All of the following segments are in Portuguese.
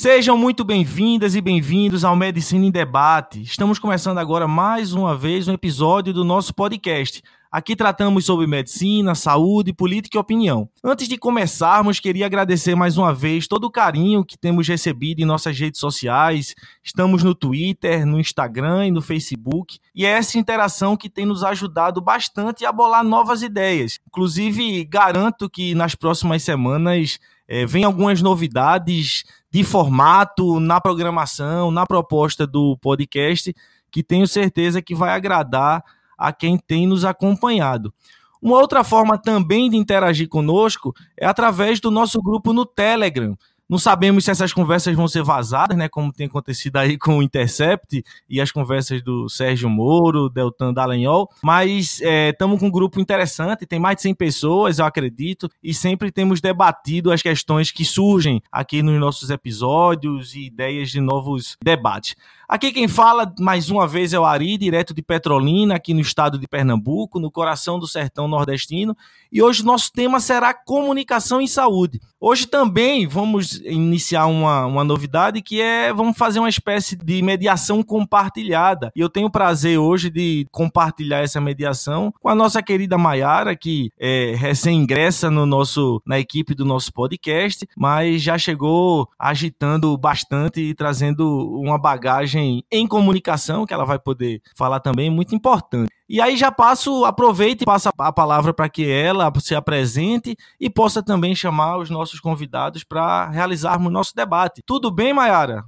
Sejam muito bem-vindas e bem-vindos ao Medicina em Debate. Estamos começando agora mais uma vez um episódio do nosso podcast. Aqui tratamos sobre medicina, saúde, política e opinião. Antes de começarmos, queria agradecer mais uma vez todo o carinho que temos recebido em nossas redes sociais. Estamos no Twitter, no Instagram e no Facebook. E é essa interação que tem nos ajudado bastante a bolar novas ideias. Inclusive, garanto que nas próximas semanas é, vem algumas novidades de formato na programação, na proposta do podcast, que tenho certeza que vai agradar a quem tem nos acompanhado. Uma outra forma também de interagir conosco é através do nosso grupo no Telegram. Não sabemos se essas conversas vão ser vazadas, né? Como tem acontecido aí com o Intercept e as conversas do Sérgio Moro, Deltan Dallagnol. Mas estamos é, com um grupo interessante, tem mais de 100 pessoas, eu acredito, e sempre temos debatido as questões que surgem aqui nos nossos episódios e ideias de novos debates. Aqui quem fala mais uma vez é o Ari, direto de Petrolina, aqui no estado de Pernambuco, no coração do sertão nordestino. E hoje nosso tema será comunicação em saúde. Hoje também vamos iniciar uma, uma novidade que é vamos fazer uma espécie de mediação compartilhada. E eu tenho o prazer hoje de compartilhar essa mediação com a nossa querida Maiara, que é recém-ingressa no nosso, na equipe do nosso podcast, mas já chegou agitando bastante e trazendo uma bagagem em comunicação, que ela vai poder falar também, muito importante. E aí já passo, aproveite e passa a palavra para que ela se apresente e possa também chamar os nossos convidados para realizarmos nosso debate. Tudo bem, Mayara?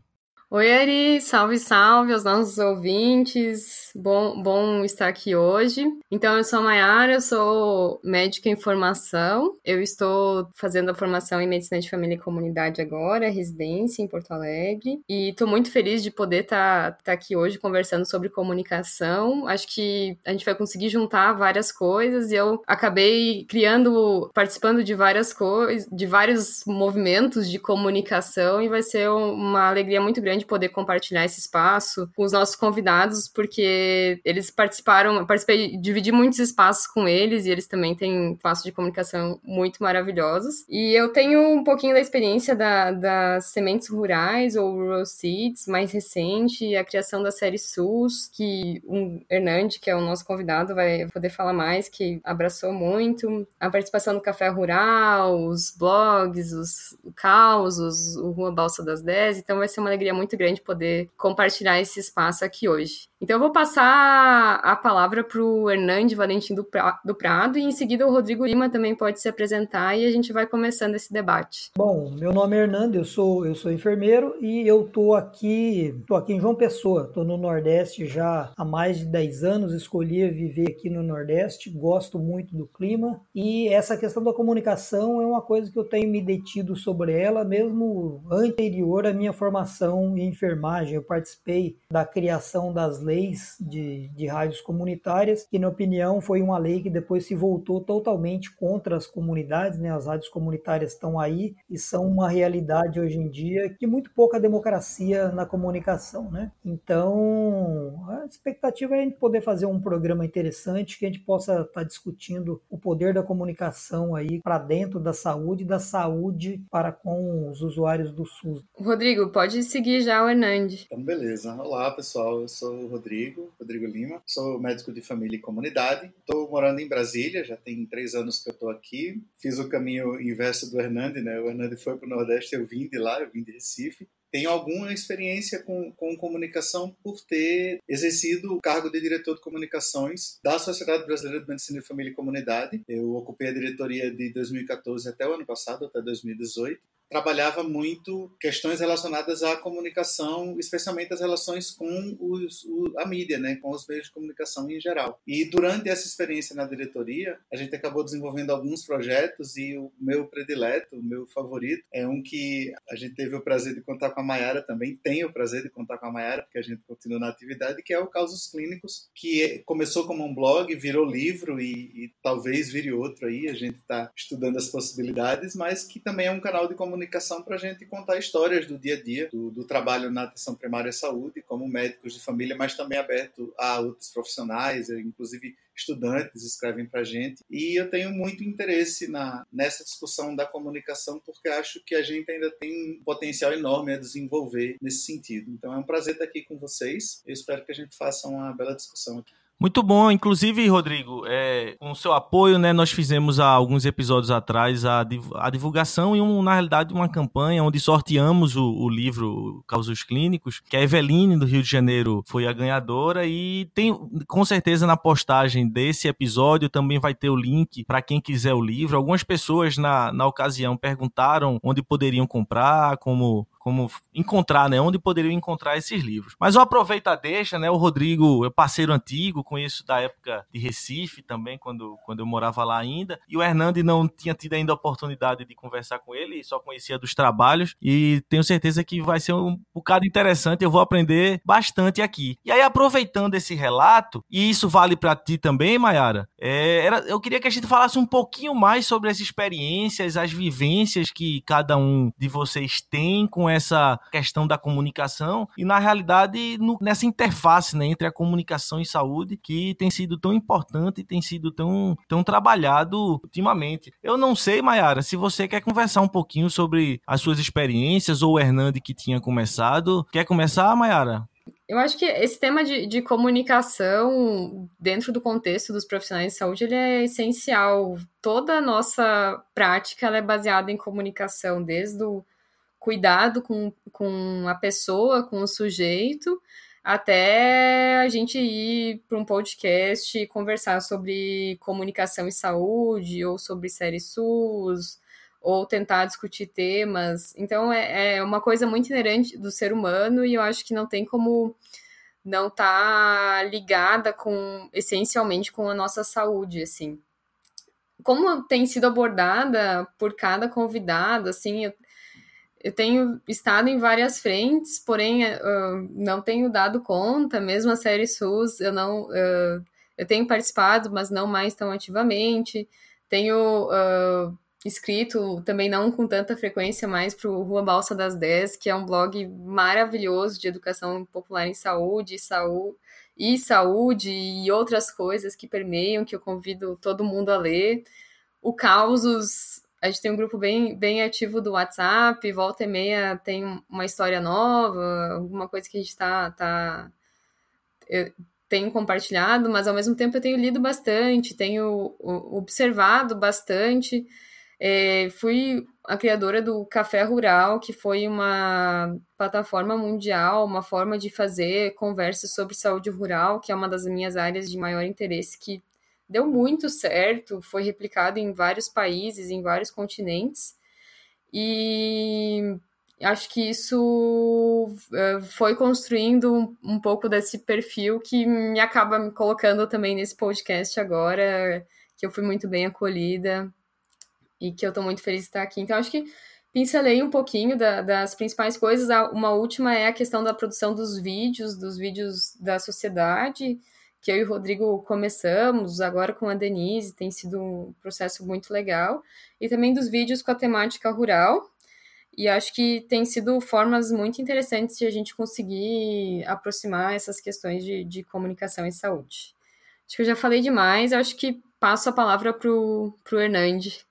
Oi, Ari, salve, salve aos nossos ouvintes. Bom, bom estar aqui hoje. Então, eu sou a Mayara, eu sou médica em formação. Eu estou fazendo a formação em medicina de família e comunidade agora, residência em Porto Alegre. E estou muito feliz de poder estar tá, tá aqui hoje conversando sobre comunicação. Acho que a gente vai conseguir juntar várias coisas e eu acabei criando, participando de várias coisas, de vários movimentos de comunicação e vai ser uma alegria muito grande de poder compartilhar esse espaço com os nossos convidados, porque eles participaram, participei, dividi muitos espaços com eles e eles também têm espaços de comunicação muito maravilhosos. E eu tenho um pouquinho da experiência da, das sementes rurais ou Rural Seeds, mais recente, a criação da série SUS, que o Hernande, que é o nosso convidado, vai poder falar mais, que abraçou muito, a participação no Café Rural, os blogs, os causos, o Rua Balsa das 10, então vai ser uma alegria muito muito grande poder compartilhar esse espaço aqui hoje. Então eu vou passar a palavra para o Hernande Valentim do, do Prado e em seguida o Rodrigo Lima também pode se apresentar e a gente vai começando esse debate. Bom, meu nome é Hernando, eu sou, eu sou enfermeiro e eu tô aqui, tô aqui em João Pessoa, tô no Nordeste já há mais de 10 anos, escolhi viver aqui no Nordeste, gosto muito do clima e essa questão da comunicação é uma coisa que eu tenho me detido sobre ela mesmo anterior à minha formação em enfermagem, eu participei da criação das leis de, de rádios comunitárias, que, na opinião, foi uma lei que depois se voltou totalmente contra as comunidades. Né? As rádios comunitárias estão aí e são uma realidade hoje em dia que muito pouca democracia na comunicação. Né? Então, a expectativa é a gente poder fazer um programa interessante que a gente possa estar tá discutindo o poder da comunicação aí para dentro da saúde e da saúde para com os usuários do SUS. Rodrigo, pode seguir o Hernandes. Então, beleza. Olá, pessoal. Eu sou o Rodrigo, Rodrigo Lima. Sou médico de família e comunidade. Estou morando em Brasília, já tem três anos que eu estou aqui. Fiz o caminho inverso do Hernandes, né? O Hernandes foi para o Nordeste, eu vim de lá, eu vim de Recife tenho alguma experiência com, com comunicação por ter exercido o cargo de diretor de comunicações da Sociedade Brasileira de Medicina de Família e Comunidade. Eu ocupei a diretoria de 2014 até o ano passado, até 2018 trabalhava muito questões relacionadas à comunicação, especialmente as relações com os, o, a mídia, né, com os meios de comunicação em geral. E durante essa experiência na diretoria, a gente acabou desenvolvendo alguns projetos e o meu predileto, o meu favorito, é um que a gente teve o prazer de contar com a Mayara também, tem o prazer de contar com a Mayara, porque a gente continua na atividade, que é o Causos Clínicos, que começou como um blog, virou livro e, e talvez vire outro aí, a gente está estudando as possibilidades, mas que também é um canal de comunicação comunicação para a gente contar histórias do dia a dia, do, do, trabalho na atenção primária à saúde, como médicos de família, mas também aberto a outros profissionais, inclusive estudantes escrevem para a gente. E eu tenho muito interesse na, nessa discussão da comunicação, porque acho que a gente ainda tem um potencial enorme a desenvolver nesse sentido. Então é um prazer estar aqui com vocês. Eu espero que a gente faça uma bela discussão aqui. Muito bom, inclusive, Rodrigo, é, com o seu apoio, né, nós fizemos há alguns episódios atrás a, a divulgação e, um, na realidade, uma campanha onde sorteamos o, o livro Causos Clínicos, que a Eveline, do Rio de Janeiro, foi a ganhadora e tem, com certeza, na postagem desse episódio também vai ter o link para quem quiser o livro. Algumas pessoas, na, na ocasião, perguntaram onde poderiam comprar, como como encontrar, né? Onde poderiam encontrar esses livros. Mas eu aproveito a deixa, né? O Rodrigo é parceiro antigo, conheço da época de Recife também, quando, quando eu morava lá ainda. E o Hernande não tinha tido ainda a oportunidade de conversar com ele, só conhecia dos trabalhos. E tenho certeza que vai ser um bocado interessante. Eu vou aprender bastante aqui. E aí, aproveitando esse relato, e isso vale para ti também, Mayara, é, era, eu queria que a gente falasse um pouquinho mais sobre as experiências, as vivências que cada um de vocês tem com essa questão da comunicação e, na realidade, no, nessa interface né, entre a comunicação e saúde que tem sido tão importante e tem sido tão, tão trabalhado ultimamente. Eu não sei, Mayara, se você quer conversar um pouquinho sobre as suas experiências ou o Hernande que tinha começado. Quer começar, Mayara? Eu acho que esse tema de, de, comunicação dentro do contexto dos profissionais de saúde ele é essencial. Toda a nossa prática é baseada em comunicação, desde o cuidado com, com a pessoa, com o sujeito, até a gente ir para um podcast e conversar sobre comunicação e saúde, ou sobre série SUS, ou tentar discutir temas. Então, é, é uma coisa muito inerente do ser humano e eu acho que não tem como não tá ligada com essencialmente com a nossa saúde, assim. Como tem sido abordada por cada convidado, assim, eu, eu tenho estado em várias frentes, porém uh, não tenho dado conta, mesmo a série SUS, eu não uh, eu tenho participado, mas não mais tão ativamente. Tenho uh, escrito também não com tanta frequência mais para o Rua Balsa das 10, que é um blog maravilhoso de educação popular em saúde, saúde e saúde e outras coisas que permeiam, que eu convido todo mundo a ler. O Causos a gente tem um grupo bem, bem ativo do WhatsApp, volta e meia tem uma história nova, alguma coisa que a gente tá, tá tenho compartilhado, mas ao mesmo tempo eu tenho lido bastante, tenho observado bastante. É, fui a criadora do Café Rural, que foi uma plataforma mundial, uma forma de fazer conversas sobre saúde rural, que é uma das minhas áreas de maior interesse, que deu muito certo, foi replicado em vários países, em vários continentes. E acho que isso eh, foi construindo um, pouco desse perfil que me acaba me colocando também nesse podcast agora, que eu fui muito bem acolhida e que eu estou muito feliz de estar aqui. Então, acho que pincelei um pouquinho da, das principais coisas. Uma última é a questão da produção dos vídeos, dos vídeos da sociedade, que eu e o Rodrigo começamos, agora com a Denise, tem sido um processo muito legal. E também dos vídeos com a temática rural, e acho que tem sido formas muito interessantes de a gente conseguir aproximar essas questões de, de comunicação e saúde. Acho que eu já falei demais, acho que passo a palavra para o Hernandes.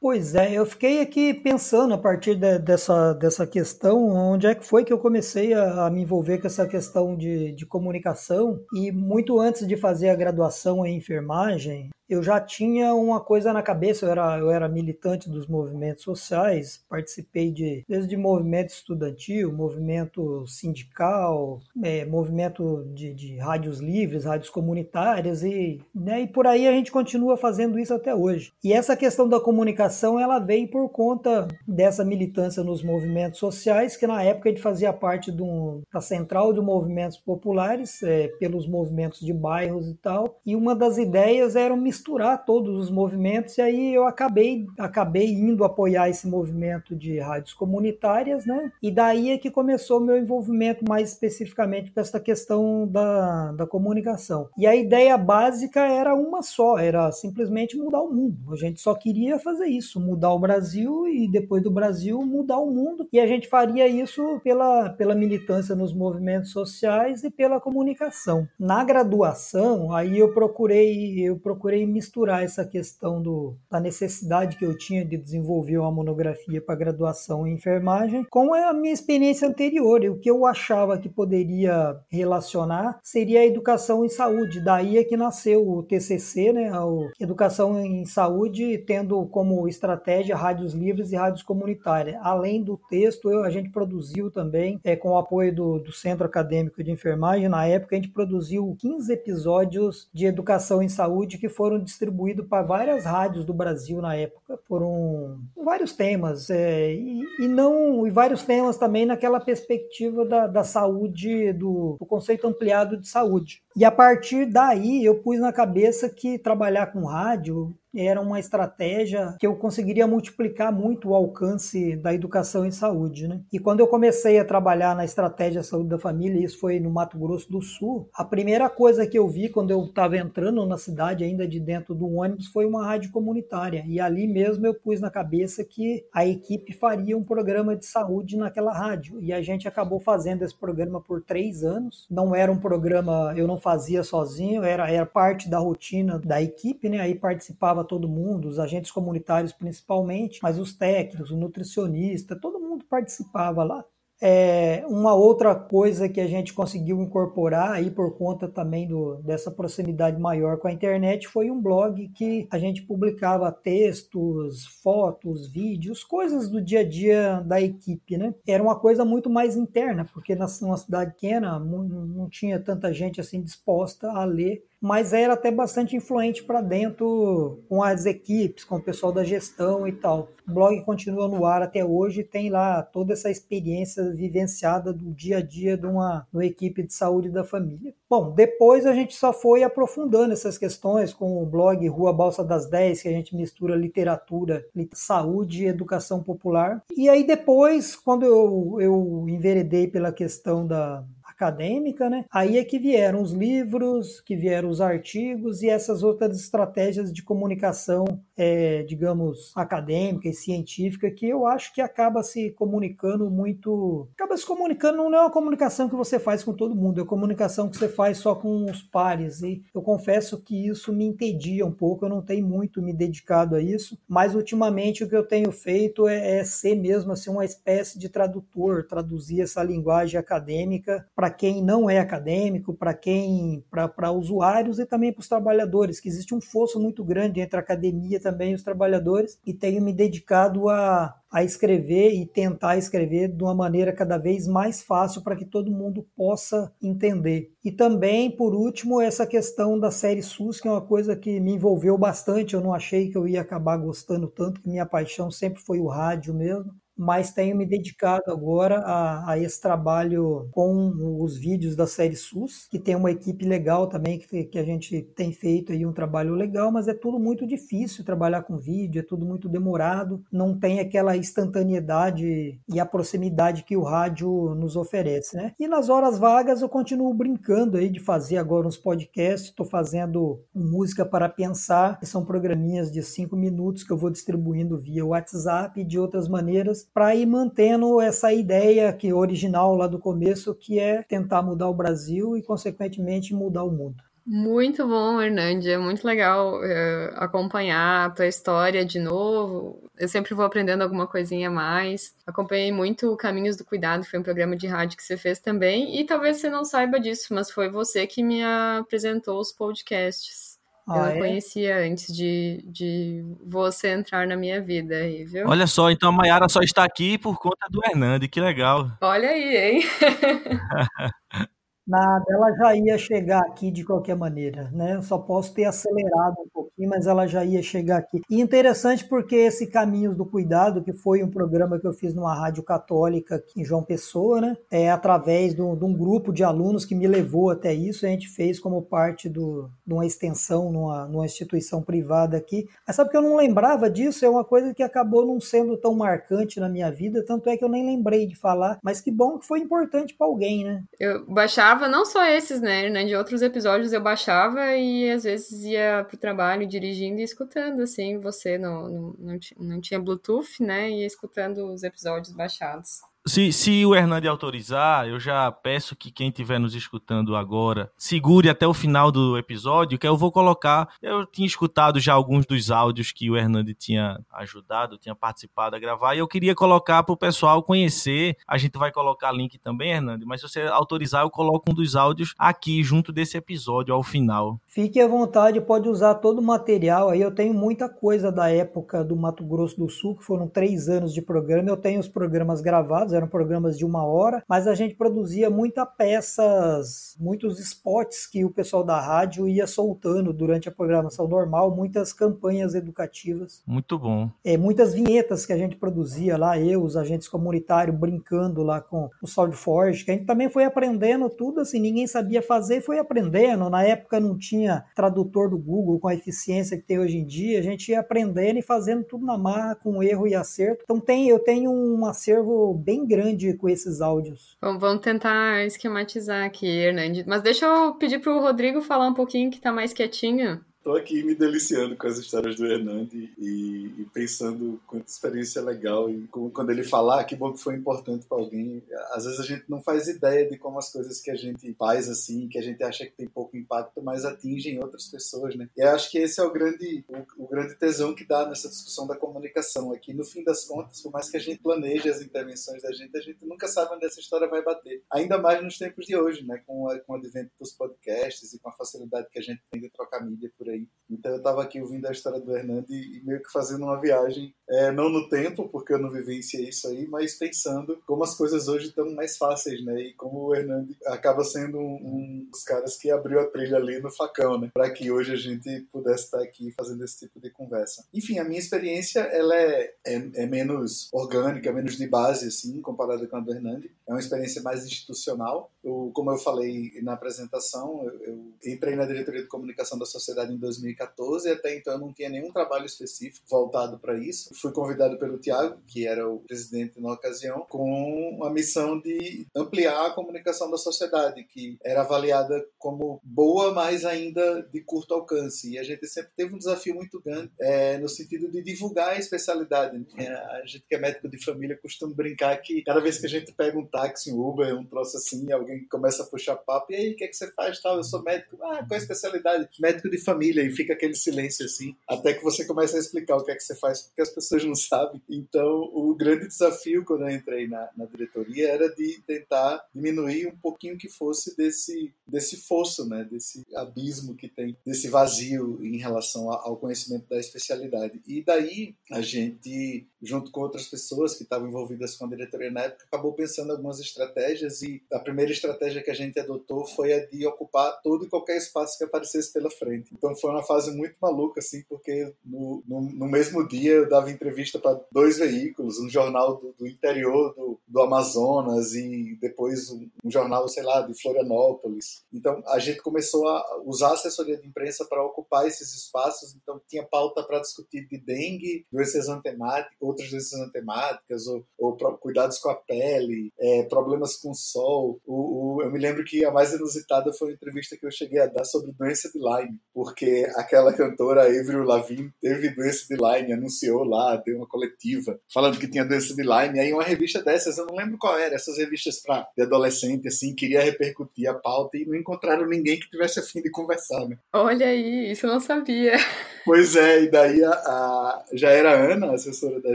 Pois é, eu fiquei aqui pensando a partir de, dessa, dessa questão, onde é que foi que eu comecei a, a, me envolver com essa questão de, de comunicação. E muito antes de fazer a graduação em enfermagem, eu já tinha uma coisa na cabeça, eu era, eu era militante dos movimentos sociais, participei de desde movimento estudantil, movimento sindical, é, movimento de, de rádios livres, rádios comunitárias e, né, e por aí a gente continua fazendo isso até hoje. E essa questão da comunicação ela veio por conta dessa militância nos movimentos sociais, que na época a gente fazia parte um, da central de movimentos populares, é, pelos movimentos de bairros e tal, e uma das ideias era misturar misturar todos os movimentos e aí eu acabei acabei indo apoiar esse movimento de rádios comunitárias, né? E daí é que começou o meu envolvimento mais especificamente com essa questão da, da comunicação. E a ideia básica era uma só, era simplesmente mudar o mundo. A gente só queria fazer isso, mudar o Brasil e depois do Brasil mudar o mundo. E a gente faria isso pela, pela militância nos movimentos sociais e pela comunicação. Na graduação, aí eu procurei eu procurei misturar essa questão do, da necessidade que eu tinha de desenvolver uma monografia para graduação em enfermagem com a minha experiência anterior. E o que eu achava que poderia relacionar seria a educação em saúde. Daí é que nasceu o TCC, né, a Educação em Saúde, tendo como estratégia rádios livres e rádios comunitárias. Além do texto, eu, a gente produziu também, é, com o apoio do, do Centro Acadêmico de Enfermagem, na época a gente produziu 15 episódios de educação em saúde que foram distribuído para várias rádios do Brasil na época. Foram vários temas, é, e, e, não e vários temas também naquela perspectiva da, da saúde, do, do conceito ampliado de saúde. E a partir daí eu pus na cabeça que trabalhar com rádio era uma estratégia que eu conseguiria multiplicar muito o alcance da educação em saúde. Né? E quando eu comecei a trabalhar na estratégia saúde da família, isso foi no Mato Grosso do Sul, a primeira coisa que eu vi quando eu estava entrando na cidade, ainda de dentro do ônibus, foi uma rádio comunitária. E ali mesmo eu pus na cabeça que a equipe faria um programa de saúde naquela rádio. E a gente acabou fazendo esse programa por três anos. Não era um programa, eu não fazia sozinho, era, era parte da rotina da equipe, né? Aí participava todo mundo, os agentes comunitários principalmente, mas os técnicos, o nutricionista, todo mundo participava lá. É, uma outra coisa que a gente conseguiu incorporar aí por conta também do, dessa proximidade maior com a internet foi um blog que a gente publicava textos, fotos, vídeos, coisas do dia a dia da equipe, né? Era uma coisa muito mais interna, porque na, cidade pequena não, não tinha tanta gente assim disposta a ler mas era até bastante influente para dentro com as equipes, com o pessoal da gestão e tal. O blog continua no ar até hoje, tem lá toda essa experiência vivenciada do dia a dia de uma, de uma equipe de saúde da família. Bom, depois a gente só foi aprofundando essas questões com o blog Rua Balsa das 10, que a gente mistura literatura, saúde e educação popular. E aí depois, quando eu, eu enveredei pela questão da, acadêmica, né? Aí é que vieram os livros, que vieram os artigos e essas outras estratégias de comunicação, é, digamos, acadêmica e científica, que eu acho que acaba se comunicando muito. Acaba se comunicando, não é uma comunicação que você faz com todo mundo, é uma comunicação que você faz só com os pares. E eu confesso que isso me entedia um pouco, eu não tenho muito me dedicado a isso, mas ultimamente o que eu tenho feito é, é ser mesmo assim, uma espécie de tradutor, traduzir essa linguagem acadêmica para quem não é acadêmico, para quem, para usuários e também para os trabalhadores, que existe um fosso muito grande entre academia também os trabalhadores, e tenho me dedicado a, a escrever e tentar escrever de uma maneira cada vez mais fácil para que todo mundo possa entender. E também, por último, essa questão da série SUS, que é uma coisa que me envolveu bastante. Eu não achei que eu ia acabar gostando tanto, que minha paixão sempre foi o rádio mesmo mas tenho me dedicado agora a, a esse trabalho com os vídeos da série SUS, que tem uma equipe legal também, que, que a gente tem feito aí um trabalho legal, mas é tudo muito difícil trabalhar com vídeo, é tudo muito demorado, não tem aquela instantaneidade e a proximidade que o rádio nos oferece, né? E nas horas vagas eu continuo brincando aí de fazer agora uns podcasts, estou fazendo música para pensar, que são programinhas de cinco minutos que eu vou distribuindo via WhatsApp e de outras maneiras para ir mantendo essa ideia que original lá do começo, que é tentar mudar o Brasil e consequentemente mudar o mundo. Muito bom, Hernande. É muito legal uh, acompanhar a tua história de novo. Eu sempre vou aprendendo alguma coisinha a mais. Acompanhei muito Caminhos do Cuidado, foi um programa de rádio que você fez também. E talvez você não saiba disso, mas foi você que me apresentou os podcasts. Ah, eu não conhecia antes de, de você entrar na minha vida aí, viu? Olha só, então a Mayara só está aqui por conta do Hernande, que legal. Olha aí, hein? Nada, ela já ia chegar aqui de qualquer maneira, né? Eu só posso ter acelerado um pouquinho, mas ela já ia chegar aqui. E interessante porque esse Caminhos do Cuidado, que foi um programa que eu fiz numa rádio católica aqui em João Pessoa, né? É através um, de um grupo de alunos que me levou até isso, a gente fez como parte do, de uma extensão numa, numa instituição privada aqui. Mas sabe que eu não lembrava disso? É uma coisa que acabou não sendo tão marcante na minha vida, tanto é que eu nem lembrei de falar, mas que bom que foi importante para alguém, né? Eu baixava baixava, não só esses, né, né? De outros episódios eu baixava e às vezes ia pro trabalho dirigindo e escutando, assim, você não, não, não, não tinha Bluetooth, né? E escutando os episódios baixados. Se, se o Hernande autorizar, eu já peço que quem estiver nos escutando agora segure até o final do episódio, que eu vou colocar. Eu tinha escutado já alguns dos áudios que o Hernande tinha ajudado, tinha participado a gravar, e eu queria colocar para o pessoal conhecer. A gente vai colocar link também, Hernande, mas se você autorizar, eu coloco um dos áudios aqui, junto desse episódio, ao final. Fique à vontade, pode usar todo o material. Aí eu tenho muita coisa da época do Mato Grosso do Sul, que foram três anos de programa. Eu tenho os programas gravados eram programas de uma hora, mas a gente produzia muitas peças, muitos spots que o pessoal da rádio ia soltando durante a programação normal, muitas campanhas educativas. Muito bom. É, muitas vinhetas que a gente produzia lá, eu, os agentes comunitários, brincando lá com o SoundForge, que a gente também foi aprendendo tudo assim, ninguém sabia fazer, foi aprendendo. Na época não tinha tradutor do Google com a eficiência que tem hoje em dia, a gente ia aprendendo e fazendo tudo na marra, com erro e acerto. Então tem, eu tenho um acervo bem grande com esses áudios. Bom, vamos tentar esquematizar aqui, Hernandes. Mas deixa eu pedir para o Rodrigo falar um pouquinho que está mais quietinho. Tô aqui me deliciando com as histórias do Hernande e, e pensando quanta experiência legal e quando ele falar ah, que bom que foi importante para alguém. Às vezes a gente não faz ideia de como as coisas que a gente faz assim, que a gente acha que tem pouco impacto, mas atingem outras pessoas, né? E eu acho que esse é o grande, o, o grande tesão que dá nessa discussão da comunicação aqui. No fim das contas, por mais que a gente planeje as intervenções da gente, a gente nunca sabe onde essa história vai bater. Ainda mais nos tempos de hoje, né? Com, com o advento dos podcasts e com a facilidade que a gente tem de trocar mídia por aí aí. Então eu estava aqui ouvindo a história do Hernando e, meio que fazendo uma viagem, é, não no tempo, porque eu não vivenciei isso aí, mas pensando como as coisas hoje estão mais fáceis, né? E como o Hernando acaba sendo um, um, dos caras que abriu a trilha ali no facão, né? Para que hoje a gente pudesse estar aqui fazendo esse tipo de conversa. Enfim, a minha experiência ela é, é, é menos orgânica, menos de base, assim, comparada com a do Hernando. É uma experiência mais institucional. Eu, como eu falei na apresentação, eu, eu entrei na diretoria de comunicação da sociedade em 2014 e até então eu não tinha nenhum trabalho específico voltado para isso. Fui convidado pelo Tiago, que era o presidente na ocasião, com a missão de ampliar a comunicação da sociedade, que era avaliada como boa, mas ainda de curto alcance. E a gente sempre teve um desafio muito grande é, no sentido de divulgar a especialidade. Né? A gente que é médico de família costuma brincar que cada vez que a gente pega um táxi, um Uber, um troço assim, alguém começa a puxar papo, e aí, o que, é que você faz? Tal, eu sou médico. Ah, qual é a especialidade? Médico de família e fica aquele silêncio assim, até que você começa a explicar o que é que você faz, porque as pessoas não sabem. Então, o grande desafio quando eu entrei na, na diretoria era de tentar diminuir um pouquinho que fosse desse, desse fosso, né, desse abismo que tem, desse vazio em relação ao conhecimento da especialidade. E daí a gente, junto com outras pessoas que estavam envolvidas com a diretoria na época, acabou pensando algumas estratégias e a primeira estratégia que a gente adotou foi a de ocupar todo e qualquer espaço que aparecesse pela frente. Então foi uma fase muito maluca, assim, porque no, no, no mesmo dia eu dava entrevista para dois veículos, um jornal do, do interior do, do, Amazonas e depois um, um, jornal, sei lá, de Florianópolis. Então a gente começou a usar a assessoria de imprensa para ocupar esses espaços. Então tinha pauta para discutir de dengue, doenças antemáticas, outras doenças antemáticas, ou, ou cuidados com a pele, é, problemas com o sol. O, o, eu me lembro que a mais inusitada foi uma entrevista que eu cheguei a dar sobre doença de Lyme, porque aquela cantora Avril Lavigne teve doença de Lyme, anunciou lá, deu uma coletiva falando que tinha doença de Lyme. Aí uma revista dessas, eu não lembro qual era, essas revistas para de adolescente, assim, queria repercutir a pauta e não encontraram ninguém que tivesse a fim de conversar, né? Olha aí, isso eu não sabia. Pois é, e daí a, a, já era a Ana, a assessora da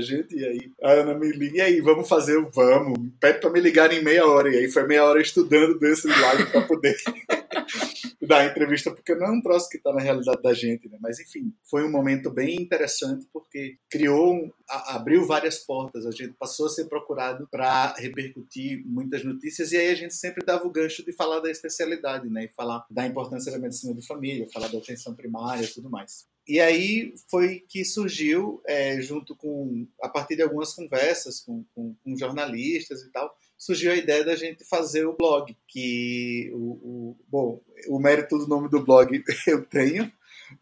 gente, e aí a Ana me liga, e aí, vamos fazer o vamos, pede para me ligar em meia hora, e aí foi meia hora estudando desse live para poder dar a entrevista, porque não é um troço que está na realidade da gente, né? Mas enfim, foi um momento bem interessante, porque criou, a, abriu várias portas, a gente passou a ser procurado para repercutir muitas notícias, e aí a gente sempre dava o gancho de falar da especialidade, né? E falar da importância da medicina de família, falar da atenção primária e tudo mais. E aí foi que surgiu, é, junto com, a partir de algumas conversas com, com, com, jornalistas e tal, surgiu a ideia da gente fazer o blog, que o, o, bom, o mérito do nome do blog eu tenho,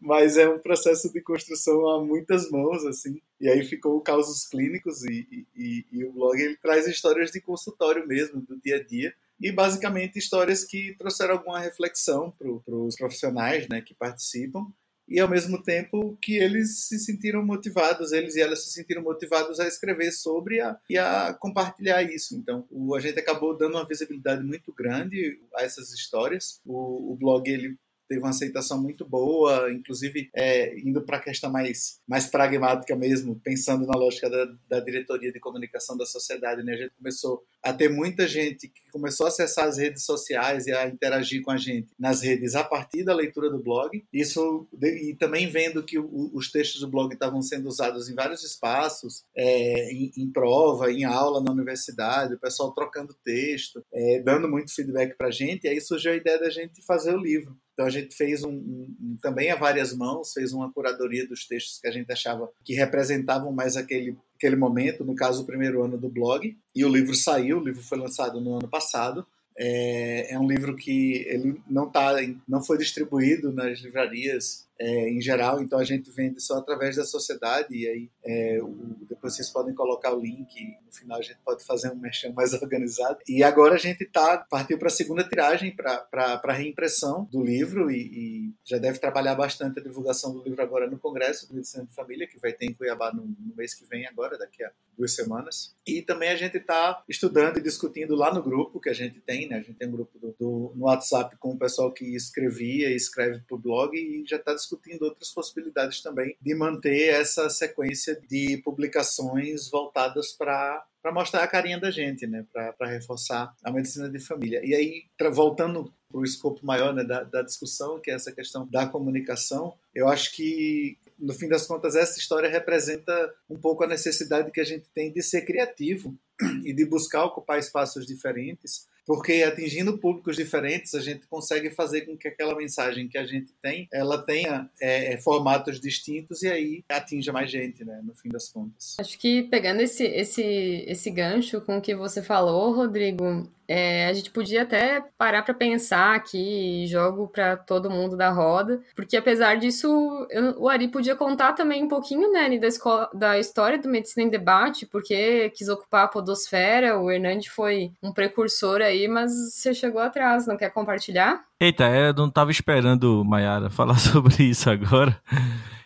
mas é um processo de construção a muitas mãos, assim, e aí ficou o Causos Clínicos e, e, e o blog ele traz histórias de consultório mesmo, do dia a dia, e basicamente histórias que trouxeram alguma reflexão para os profissionais né, que participam e ao mesmo tempo que eles se sentiram motivados, eles e elas se sentiram motivados a escrever sobre a, e a compartilhar isso. Então, o, a gente acabou dando uma visibilidade muito grande a essas histórias. O, o blog ele teve uma aceitação muito boa, inclusive é, indo para a questão mais, mais pragmática mesmo, pensando na lógica da, da diretoria de comunicação da sociedade. Né? A gente começou a ter muita gente que começou a acessar as redes sociais e a interagir com a gente nas redes a partir da leitura do blog. Isso e também vendo que o, os textos do blog estavam sendo usados em vários espaços, é, em, em, prova, em aula na universidade, o pessoal trocando texto, é, dando muito feedback para a gente. E aí surgiu a ideia da gente fazer o livro. Então a gente fez um, um, também a várias mãos, fez uma curadoria dos textos que a gente achava que representavam mais aquele, aquele momento, no caso o primeiro ano do blog, e o livro saiu, o livro foi lançado no ano passado. É, é um livro que ele não tá, não foi distribuído nas livrarias é, em geral, então a gente vende só através da sociedade e aí é, o, depois vocês podem colocar o link no final a gente pode fazer um merchan mais organizado. E agora a gente tá partiu para a segunda tiragem para reimpressão do livro e, e, já deve trabalhar bastante a divulgação do livro agora no Congresso do Medicina de Família que vai ter em Cuiabá no, no mês que vem agora, daqui a duas semanas. E também a gente está estudando e discutindo lá no grupo que a gente tem, né? A gente tem um grupo do, do no WhatsApp com o pessoal que escrevia e escreve para o blog e já está discutindo outras possibilidades também de manter essa sequência de publicações voltadas para para mostrar a carinha da gente, né? Para reforçar a medicina de família. E aí, voltando para o escopo maior né, da, da discussão, que é essa questão da comunicação, eu acho que no fim das contas, essa história representa um pouco a necessidade que a gente tem de ser criativo e de buscar ocupar espaços diferentes porque atingindo públicos diferentes a gente consegue fazer com que aquela mensagem que a gente tem ela tenha é, é, formatos distintos e aí atinja mais gente né no fim das contas. Acho que pegando esse esse esse gancho com o que você falou Rodrigo é, a gente podia até parar para pensar aqui, jogo para todo mundo da roda, porque apesar disso, eu, o Ari podia contar também um pouquinho, né, da, escola, da história do Medicina em Debate, porque quis ocupar a podosfera, o Hernande foi um precursor aí, mas você chegou atrás, não quer compartilhar? Eita, é, eu não estava esperando, Mayara, falar sobre isso agora.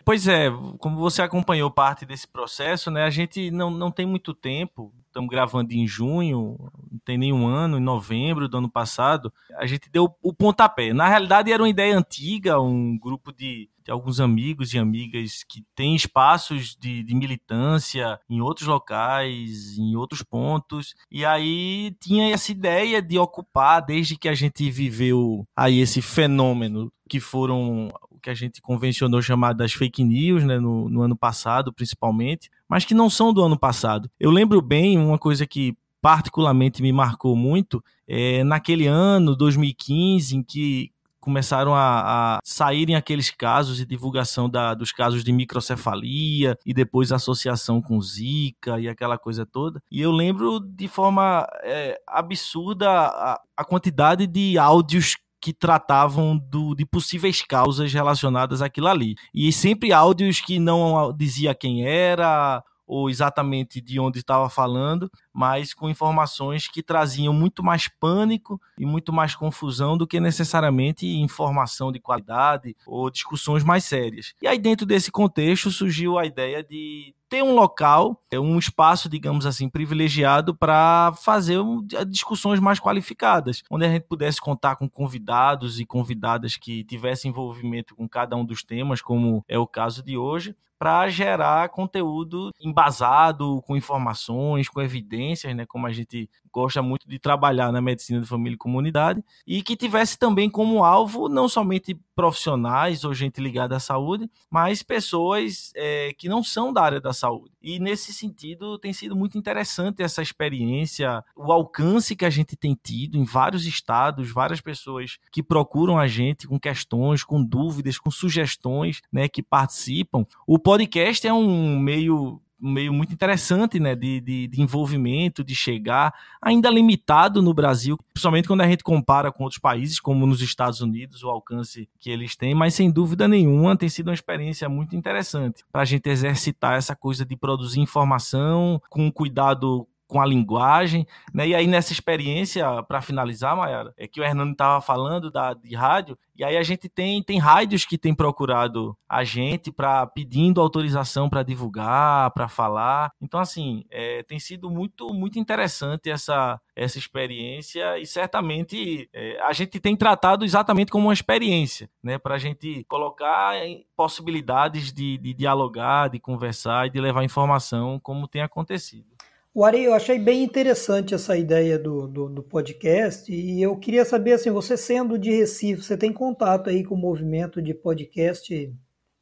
Pois é, como você acompanhou parte desse processo, né, a gente não, não tem muito tempo estamos gravando em junho, não tem nenhum ano, em novembro do ano passado, a gente deu o pontapé. Na realidade, era uma ideia antiga, um grupo de, de alguns amigos e amigas que tem espaços de, de, militância em outros locais, em outros pontos, e aí tinha essa ideia de ocupar, desde que a gente viveu aí esse fenômeno que foram que a gente convencionou chamar das fake news, né, no, no ano passado, principalmente, mas que não são do ano passado. Eu lembro bem uma coisa que particularmente me marcou muito é naquele ano, 2015, em que começaram a, a saírem aqueles casos e divulgação da, dos casos de microcefalia e depois associação com Zika e aquela coisa toda. E eu lembro de forma é, absurda a, a quantidade de áudios que tratavam do, de possíveis causas relacionadas àquilo ali. E sempre áudios que não dizia quem era, ou exatamente de onde estava falando, mas com informações que traziam muito mais pânico e muito mais confusão do que necessariamente informação de qualidade ou discussões mais sérias. E aí, dentro desse contexto, surgiu a ideia de ter um local, um espaço, digamos assim, privilegiado para fazer discussões mais qualificadas, onde a gente pudesse contar com convidados e convidadas que tivessem envolvimento com cada um dos temas, como é o caso de hoje, para gerar conteúdo embasado, com informações, com evidências, né, como a gente gosta muito de trabalhar na medicina de família e comunidade, e que tivesse também como alvo não somente profissionais ou gente ligada à saúde, mas pessoas é, que não são da área da saúde. E nesse sentido tem sido muito interessante essa experiência, o alcance que a gente tem tido em vários estados, várias pessoas que procuram a gente com questões, com dúvidas, com sugestões, né, que participam. O podcast é um meio um meio muito interessante, né, de, de, de, envolvimento, de chegar, ainda limitado no Brasil, principalmente quando a gente compara com outros países, como nos Estados Unidos, o alcance que eles têm, mas sem dúvida nenhuma tem sido uma experiência muito interessante para a gente exercitar essa coisa de produzir informação com cuidado com a linguagem, né? E aí nessa experiência, para finalizar, Mayara, é que o Hernando estava falando da, de rádio, e aí a gente tem, tem rádios que tem procurado a gente para pedindo autorização para divulgar, para falar. Então, assim, é, tem sido muito, muito interessante essa, essa experiência e certamente é, a gente tem tratado exatamente como uma experiência, né? Para a gente colocar possibilidades de, de dialogar, de conversar e de levar informação como tem acontecido. O Ari, eu achei bem interessante essa ideia do, do, do, podcast e eu queria saber, assim, você sendo de Recife, você tem contato aí com o movimento de podcast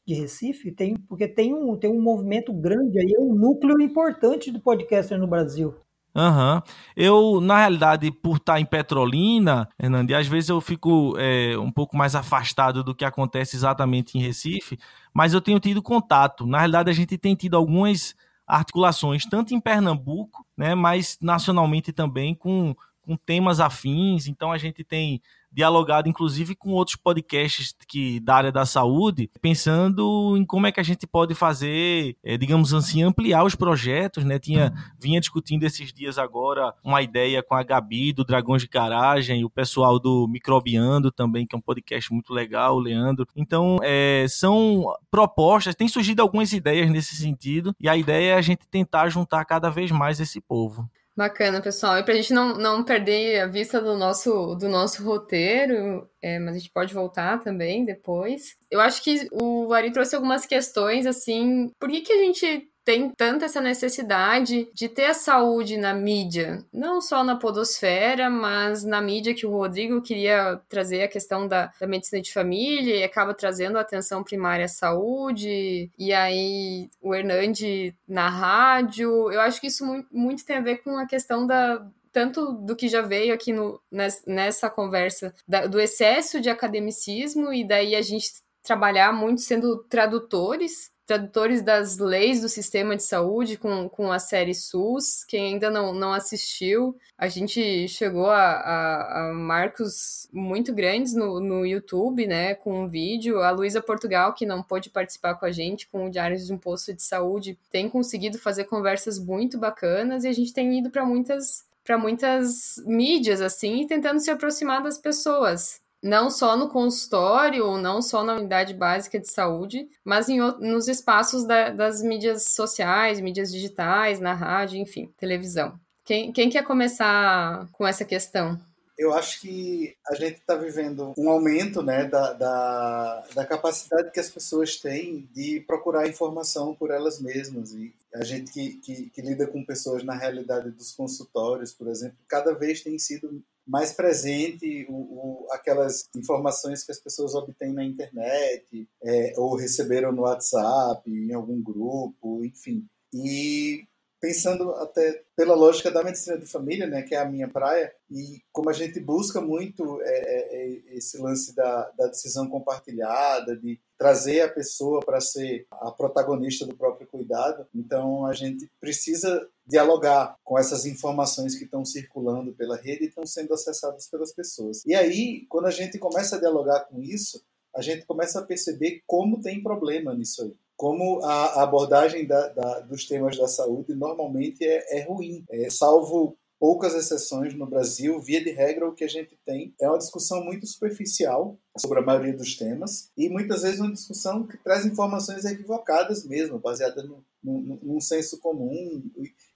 de Recife? Tem, porque tem um, tem um movimento grande aí, um núcleo importante de podcaster no Brasil. Aham. Uhum. Eu, na realidade, por estar em Petrolina, Hernando, às vezes eu fico é, um pouco mais afastado do que acontece exatamente em Recife, mas eu tenho tido contato. Na realidade, a gente tem tido algumas articulações, tanto em Pernambuco, né, mas nacionalmente também com, com temas afins. Então a gente tem dialogado inclusive com outros podcasts que da área da saúde, pensando em como é que a gente pode fazer, é, digamos assim, ampliar os projetos, né? Tinha vinha discutindo esses dias agora uma ideia com a Gabi do Dragões de Garagem, o pessoal do Microbiando também, que é um podcast muito legal, o Leandro. Então, é, são propostas, tem surgido algumas ideias nesse sentido, e a ideia é a gente tentar juntar cada vez mais esse povo. Bacana, pessoal. E para a gente não, não perder a vista do nosso, do nosso roteiro, é, mas a gente pode voltar também depois. Eu acho que o Ari trouxe algumas questões, assim, por que, que a gente tem tanta essa necessidade de ter a saúde na mídia, não só na podosfera, mas na mídia que o Rodrigo queria trazer a questão da, da medicina de família e acaba trazendo a atenção primária à saúde, e aí o Hernande na rádio. Eu acho que isso muito, muito tem a ver com a questão da, tanto do que já veio aqui no, nessa conversa, da, do excesso de academicismo, e daí a gente trabalhar muito sendo tradutores tradutores das leis do sistema de saúde com, com a série SUS. Quem ainda não, não assistiu, a gente chegou a, a, a marcos muito grandes no, no YouTube, né, com um vídeo. A Luísa Portugal, que não pôde participar com a gente com o Diário de um Posto de Saúde, tem conseguido fazer conversas muito bacanas e a gente tem ido para muitas para muitas mídias assim, tentando se aproximar das pessoas não só no consultório, não só na unidade básica de saúde, mas em, nos espaços da, das mídias sociais, mídias digitais, na rádio, enfim, televisão. Quem, quem quer começar com essa questão? eu acho que a gente está vivendo um aumento né, da, da, da, capacidade que as pessoas têm de procurar informação por elas mesmas. E a gente que, que, que, lida com pessoas na realidade dos consultórios, por exemplo, cada vez tem sido mais presente o, o, aquelas informações que as pessoas obtêm na internet é, ou receberam no WhatsApp, em algum grupo, enfim. E pensando até pela lógica da medicina de família, né, que é a minha praia, e como a gente busca muito é, é, é esse lance da, da, decisão compartilhada, de trazer a pessoa para ser a protagonista do próprio cuidado, então a gente precisa dialogar com essas informações que estão circulando pela rede e estão sendo acessadas pelas pessoas. E aí, quando a gente começa a dialogar com isso, a gente começa a perceber como tem problema nisso aí como a abordagem da, da, dos temas da saúde normalmente é, é ruim, é, salvo poucas exceções no Brasil, via de regra, o que a gente tem é uma discussão muito superficial sobre a maioria dos temas e muitas vezes uma discussão que traz informações equivocadas mesmo, baseada no, num senso comum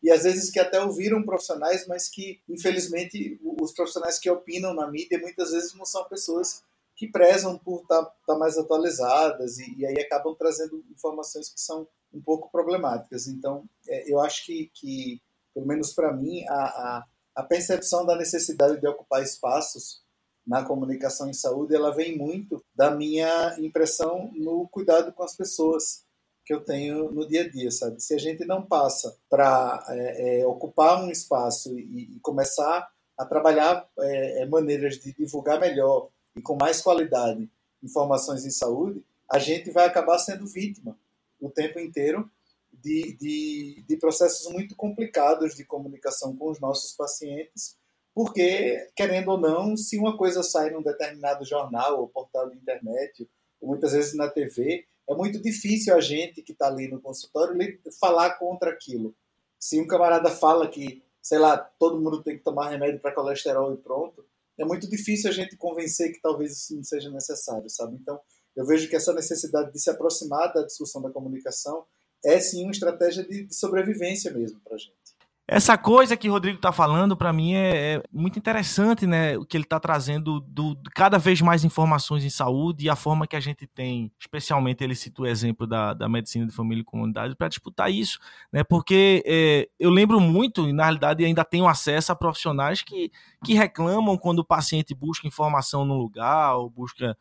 e, às vezes que até ouviram profissionais, mas que infelizmente os profissionais que opinam na mídia muitas vezes não são pessoas que prezam por estar tá, tá mais atualizadas e, e, aí acabam trazendo informações que são um pouco problemáticas. Então, é, eu acho que, que pelo menos para mim, a, a, a, percepção da necessidade de ocupar espaços na comunicação em saúde, ela vem muito da minha impressão no cuidado com as pessoas que eu tenho no dia a dia, sabe? Se a gente não passa para é, é, ocupar um espaço e, e começar a trabalhar é, é maneiras de divulgar melhor e com mais qualidade informações em saúde, a gente vai acabar sendo vítima o tempo inteiro de, de, de, processos muito complicados de comunicação com os nossos pacientes, porque, querendo ou não, se uma coisa sai num determinado jornal ou portal de internet, ou muitas vezes na TV, é muito difícil a gente que está ali no consultório falar contra aquilo. Se um camarada fala que, sei lá, todo mundo tem que tomar remédio para colesterol e pronto, é muito difícil a gente convencer que talvez isso não seja necessário, sabe? Então, eu vejo que essa necessidade de se aproximar da discussão da comunicação é sim uma estratégia de, de sobrevivência mesmo para a gente. Essa coisa que o Rodrigo está falando, para mim, é, é, muito interessante, né? O que ele está trazendo do, do, cada vez mais informações em saúde e a forma que a gente tem, especialmente ele cita o exemplo da, da medicina de família e comunidade, para disputar isso, né? Porque é, eu lembro muito, e na realidade ainda tenho acesso a profissionais que, que reclamam quando o paciente busca informação num lugar ou busca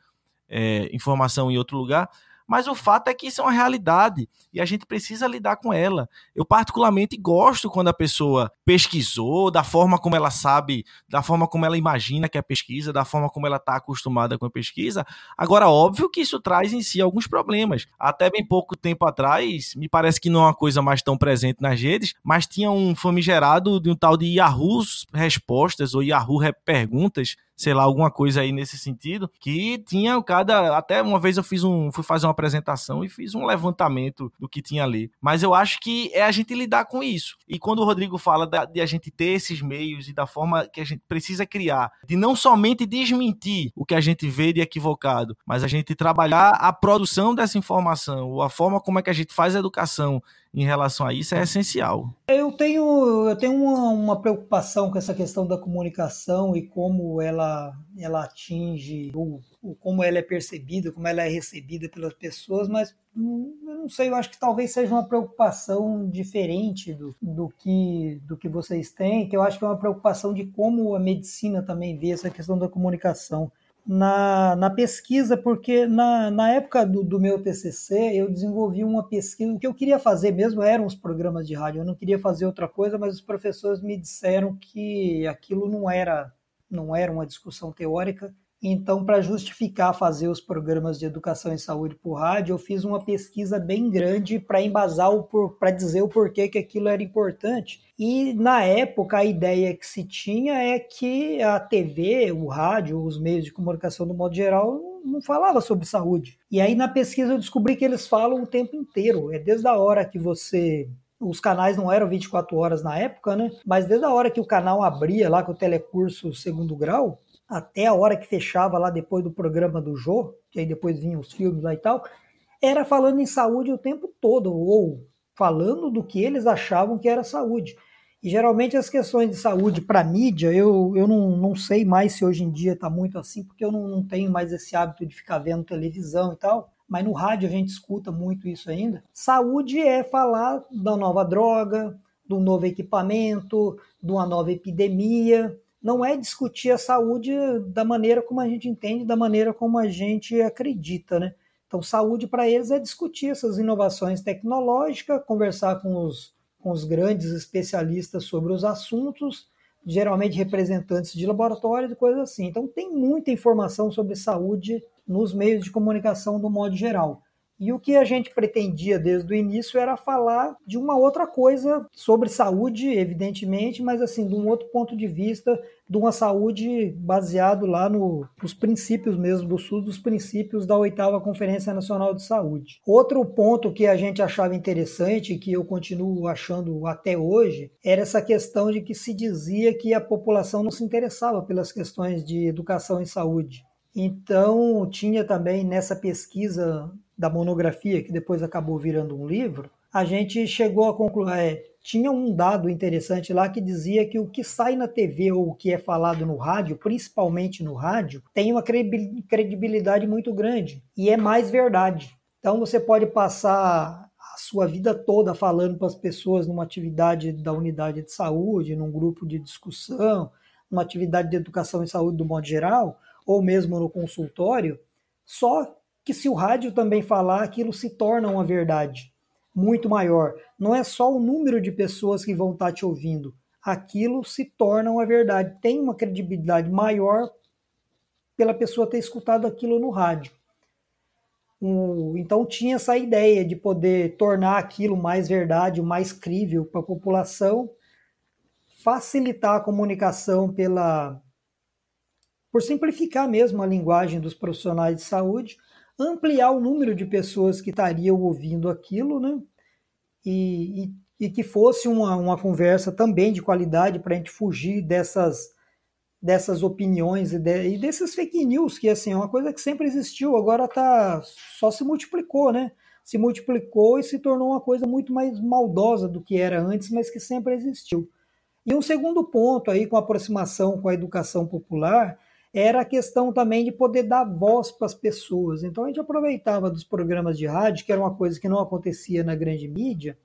é, informação em outro lugar, mas o fato é que isso é uma realidade e a gente precisa lidar com ela. Eu, particularmente, gosto quando a pessoa pesquisou, da forma como ela sabe, da forma como ela imagina que é a pesquisa, da forma como ela está acostumada com a pesquisa. Agora, óbvio que isso traz em si alguns problemas. Até bem pouco tempo atrás, me parece que não é uma coisa mais tão presente nas redes, mas tinha um famigerado de um tal de Yahoo Respostas ou Yahoo Perguntas sei lá, alguma coisa aí nesse sentido, que tinha cada. Até uma vez eu fiz um. fui fazer uma apresentação e fiz um levantamento do que tinha ali. Mas eu acho que é a gente lidar com isso. E quando o Rodrigo fala da, de a gente ter esses meios e da forma que a gente precisa criar, de não somente desmentir o que a gente vê de equivocado, mas a gente trabalhar a produção dessa informação, ou a forma como é que a gente faz a educação em relação a isso é essencial. Eu tenho, eu tenho uma, uma, preocupação com essa questão da comunicação e como ela, ela atinge, ou, ou, como ela é percebida, como ela é recebida pelas pessoas, mas hum, eu não sei, eu acho que talvez seja uma preocupação diferente do, do, que, do que vocês têm, que eu acho que é uma preocupação de como a medicina também vê essa questão da comunicação na, na pesquisa, porque na, na época do, do meu TCC eu desenvolvi uma pesquisa. O que eu queria fazer mesmo eram os programas de rádio, eu não queria fazer outra coisa, mas os professores me disseram que aquilo não era, não era uma discussão teórica então, para justificar fazer os programas de educação em saúde por rádio, eu fiz uma pesquisa bem grande para embasar para dizer o porquê que aquilo era importante. E na época a ideia que se tinha é que a TV, o rádio, os meios de comunicação do modo geral não falava sobre saúde. E aí na pesquisa eu descobri que eles falam o tempo inteiro. É desde a hora que você os canais não eram 24 horas na época, né? Mas desde a hora que o canal abria lá com o telecurso segundo grau, até a hora que fechava lá depois do programa do Jô, que aí depois vinham os filmes lá e tal, era falando em saúde o tempo todo, ou falando do que eles achavam que era saúde. E geralmente as questões de saúde para mídia, eu, eu não, não sei mais se hoje em dia está muito assim, porque eu não, não tenho mais esse hábito de ficar vendo televisão e tal, mas no rádio a gente escuta muito isso ainda. Saúde é falar da nova droga, do novo equipamento, de uma nova epidemia, não é discutir a saúde da maneira como a gente entende, da maneira como a gente acredita, né? Então, saúde para eles é discutir essas inovações tecnológicas, conversar com os com os grandes especialistas sobre os assuntos, geralmente representantes de laboratórios e coisas assim. Então tem muita informação sobre saúde nos meios de comunicação do modo geral. E o que a gente pretendia desde o início era falar de uma outra coisa sobre saúde, evidentemente, mas assim, de um outro ponto de vista, de uma saúde baseado lá no, nos princípios mesmo do SUS, dos princípios da oitava Conferência Nacional de Saúde. Outro ponto que a gente achava interessante, que eu continuo achando até hoje, era essa questão de que se dizia que a população não se interessava pelas questões de educação e saúde. Então, tinha também nessa pesquisa da monografia, que depois acabou virando um livro, a gente chegou a concluir. É, tinha um dado interessante lá que dizia que o que sai na TV ou o que é falado no rádio, principalmente no rádio, tem uma credibilidade muito grande e é mais verdade. Então você pode passar a sua vida toda falando para as pessoas numa atividade da unidade de saúde, num grupo de discussão, numa atividade de educação e saúde do modo geral, ou mesmo no consultório, só que se o rádio também falar, aquilo se torna uma verdade muito maior. Não é só o número de pessoas que vão estar te ouvindo, aquilo se torna uma verdade. Tem uma credibilidade maior pela pessoa ter escutado aquilo no rádio. Então tinha essa ideia de poder tornar aquilo mais verdade, mais crível para a população, facilitar a comunicação pela por simplificar mesmo a linguagem dos profissionais de saúde, ampliar o número de pessoas que estariam ouvindo aquilo, né? E, e, e que fosse uma, uma conversa também de qualidade para a gente fugir dessas, dessas opiniões e, de, e desses fake news, que assim, é uma coisa que sempre existiu, agora tá, só se multiplicou, né? Se multiplicou e se tornou uma coisa muito mais maldosa do que era antes, mas que sempre existiu. E um segundo ponto aí com a aproximação com a educação popular era a questão também de poder dar voz para as pessoas. Então a gente aproveitava dos programas de rádio, que era uma coisa que não acontecia na grande mídia,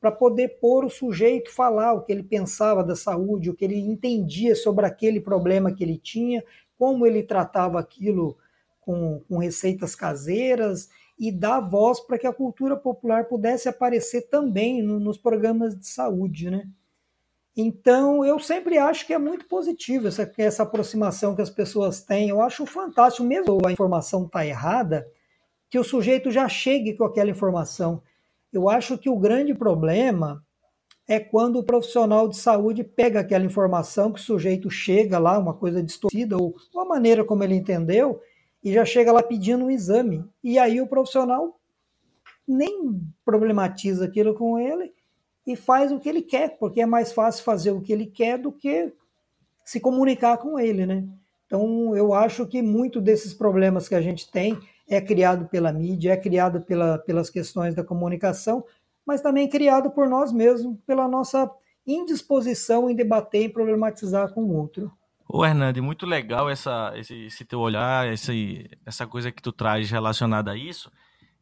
para poder pôr o sujeito falar o que ele pensava da saúde, o que ele entendia sobre aquele problema que ele tinha, como ele tratava aquilo com, com receitas caseiras e dar voz para que a cultura popular pudesse aparecer também no, nos programas de saúde, né? Então, eu sempre acho que é muito positivo essa, essa aproximação que as pessoas têm. Eu acho fantástico, mesmo a informação está errada, que o sujeito já chegue com aquela informação. Eu acho que o grande problema é quando o profissional de saúde pega aquela informação que o sujeito chega lá, uma coisa distorcida, ou a maneira como ele entendeu, e já chega lá pedindo um exame. E aí o profissional nem problematiza aquilo com ele e faz o que ele quer, porque é mais fácil fazer o que ele quer do que se comunicar com ele, né? Então, eu acho que muito desses problemas que a gente tem é criado pela mídia, é criado pela, pelas questões da comunicação, mas também criado por nós mesmos, pela nossa indisposição em debater e problematizar com o outro. Ô Hernande, muito legal essa, esse, esse teu olhar, esse, essa coisa que tu traz relacionada a isso.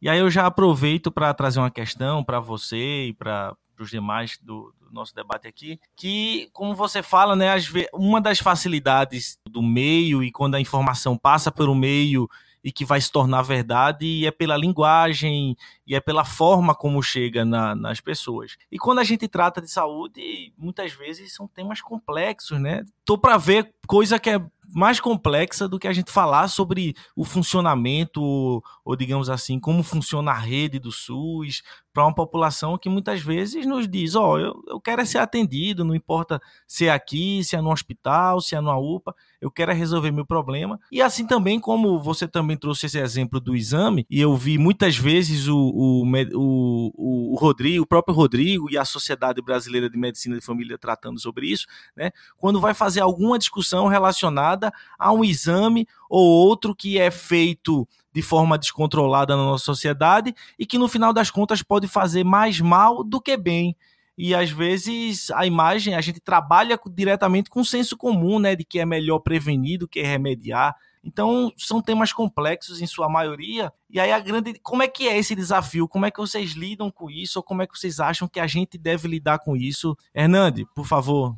E aí eu já aproveito para trazer uma questão para você e para para os demais do, do, nosso debate aqui, que, como você fala, né, uma das facilidades do meio e quando a informação passa pelo meio e que vai se tornar verdade é pela linguagem e é pela forma como chega na, nas pessoas. E quando a gente trata de saúde, muitas vezes são temas complexos, né? Tô para ver coisa que é mais complexa do que a gente falar sobre o funcionamento, ou, ou digamos assim, como funciona a rede do SUS, para uma população que muitas vezes nos diz: Ó, oh, eu, eu quero é ser atendido, não importa se é aqui, se é no hospital, se é numa UPA, eu quero é resolver meu problema. E assim também, como você também trouxe esse exemplo do exame, e eu vi muitas vezes o, o, o, o Rodrigo, o próprio Rodrigo e a Sociedade Brasileira de Medicina de Família tratando sobre isso, né? Quando vai fazer alguma discussão relacionada a um exame ou outro que é feito de forma descontrolada na nossa sociedade e que no final das contas pode fazer mais mal do que bem. E às vezes a imagem, a gente trabalha diretamente com o senso comum, né, de que é melhor prevenir do que remediar. Então, são temas complexos em sua maioria. E aí a grande, como é que é esse desafio? Como é que vocês lidam com isso? Ou como é que vocês acham que a gente deve lidar com isso? Hernande, por favor.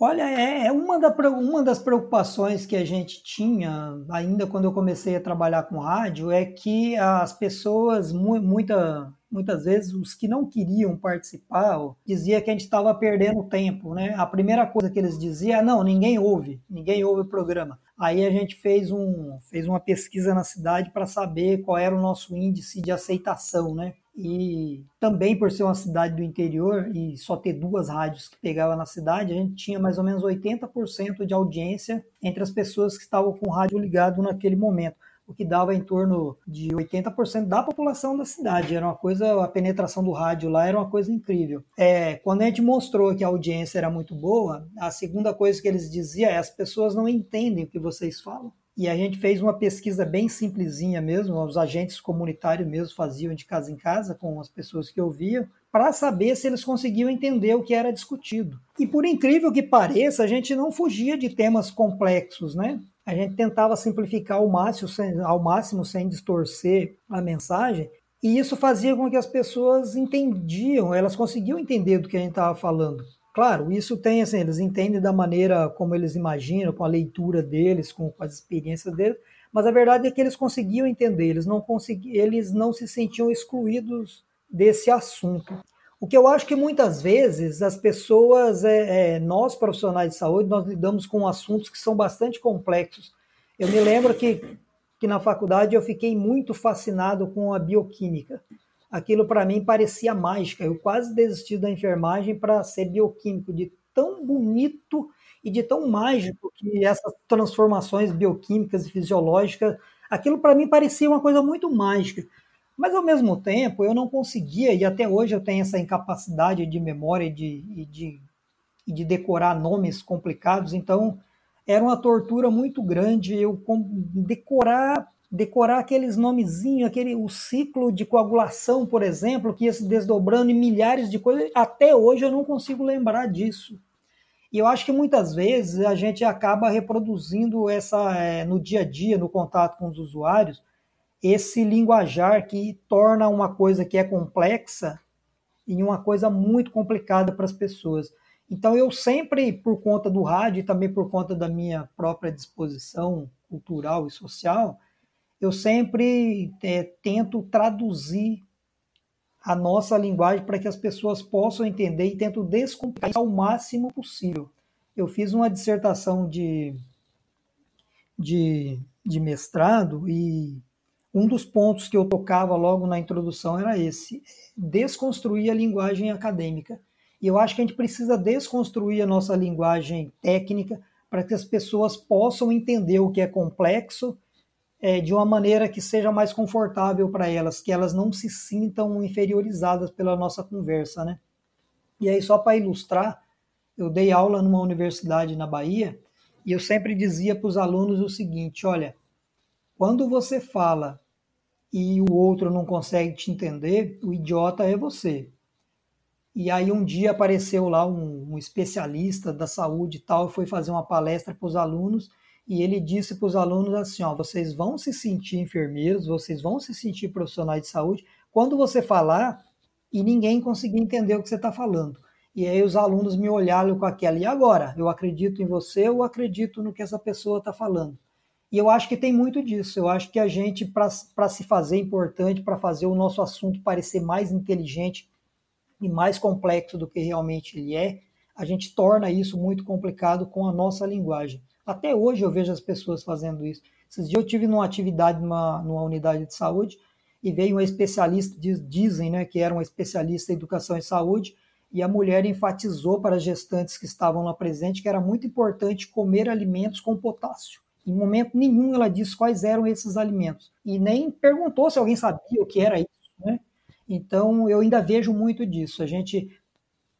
Olha, é, é uma, da, uma das preocupações que a gente tinha, ainda quando eu comecei a trabalhar com rádio, é que as pessoas, muita, muitas vezes os que não queriam participar dizia que a gente estava perdendo tempo, né? A primeira coisa que eles diziam, não, ninguém ouve, ninguém ouve o programa. Aí a gente fez, um, fez uma pesquisa na cidade para saber qual era o nosso índice de aceitação, né? E também por ser uma cidade do interior e só ter duas rádios que pegava na cidade, a gente tinha mais ou menos 80% de audiência entre as pessoas que estavam com o rádio ligado naquele momento o que dava em torno de 80% da população da cidade. Era uma coisa, a penetração do rádio lá era uma coisa incrível. É, quando a gente mostrou que a audiência era muito boa, a segunda coisa que eles diziam é as pessoas não entendem o que vocês falam. E a gente fez uma pesquisa bem simplesinha mesmo, os agentes comunitários mesmo faziam de casa em casa com as pessoas que ouviam, para saber se eles conseguiam entender o que era discutido. E por incrível que pareça, a gente não fugia de temas complexos, né? A gente tentava simplificar ao máximo, sem, ao máximo sem distorcer a mensagem, e isso fazia com que as pessoas entendiam, elas conseguiam entender do que a gente estava falando. Claro, isso tem assim, eles entendem da maneira como eles imaginam, com a leitura deles, com, com as experiências deles, mas a verdade é que eles conseguiam entender, eles não conseguiam, eles não se sentiam excluídos desse assunto. O que eu acho que muitas vezes as pessoas, é, é, nós profissionais de saúde, nós lidamos com assuntos que são bastante complexos. Eu me lembro que, que na faculdade eu fiquei muito fascinado com a bioquímica aquilo para mim parecia mágica. Eu quase desisti da enfermagem para ser bioquímico, de tão bonito e de tão mágico que essas transformações bioquímicas e fisiológicas, aquilo para mim parecia uma coisa muito mágica. Mas ao mesmo tempo eu não conseguia, e até hoje eu tenho essa incapacidade de memória e de, de, de decorar nomes complicados, então era uma tortura muito grande eu decorar decorar aqueles nomezinhos, aquele o ciclo de coagulação, por exemplo, que ia se desdobrando em milhares de coisas. Até hoje eu não consigo lembrar disso. E eu acho que muitas vezes a gente acaba reproduzindo essa é, no dia a dia, no contato com os usuários, esse linguajar que torna uma coisa que é complexa em uma coisa muito complicada para as pessoas. Então eu sempre, por conta do rádio e também por conta da minha própria disposição cultural e social, eu sempre é, tento traduzir a nossa linguagem para que as pessoas possam entender e tento descomplicar ao máximo possível. Eu fiz uma dissertação de, de, de mestrado e um dos pontos que eu tocava logo na introdução era esse: desconstruir a linguagem acadêmica. E eu acho que a gente precisa desconstruir a nossa linguagem técnica para que as pessoas possam entender o que é complexo é, de uma maneira que seja mais confortável para elas, que elas não se sintam inferiorizadas pela nossa conversa, né? E aí, só para ilustrar, eu dei aula numa universidade na Bahia e eu sempre dizia para os alunos o seguinte: olha, quando você fala e o outro não consegue te entender, o idiota é você. E aí um dia apareceu lá um, um especialista da saúde e tal, foi fazer uma palestra para os alunos e ele disse para os alunos assim: ó, vocês vão se sentir enfermeiros, vocês vão se sentir profissionais de saúde quando você falar e ninguém conseguir entender o que você está falando. E aí os alunos me olharam com aquela, e agora? Eu acredito em você ou acredito no que essa pessoa está falando? E eu acho que tem muito disso. Eu acho que a gente, para se fazer importante, para fazer o nosso assunto parecer mais inteligente e mais complexo do que realmente ele é, a gente torna isso muito complicado com a nossa linguagem. Até hoje eu vejo as pessoas fazendo isso. Esses dias eu tive numa atividade numa, numa unidade de saúde e veio um especialista, dizem né, que era um especialista em educação e saúde, e a mulher enfatizou para as gestantes que estavam lá presentes que era muito importante comer alimentos com potássio. Em momento nenhum ela disse quais eram esses alimentos e nem perguntou se alguém sabia o que era isso. Né? Então eu ainda vejo muito disso. A gente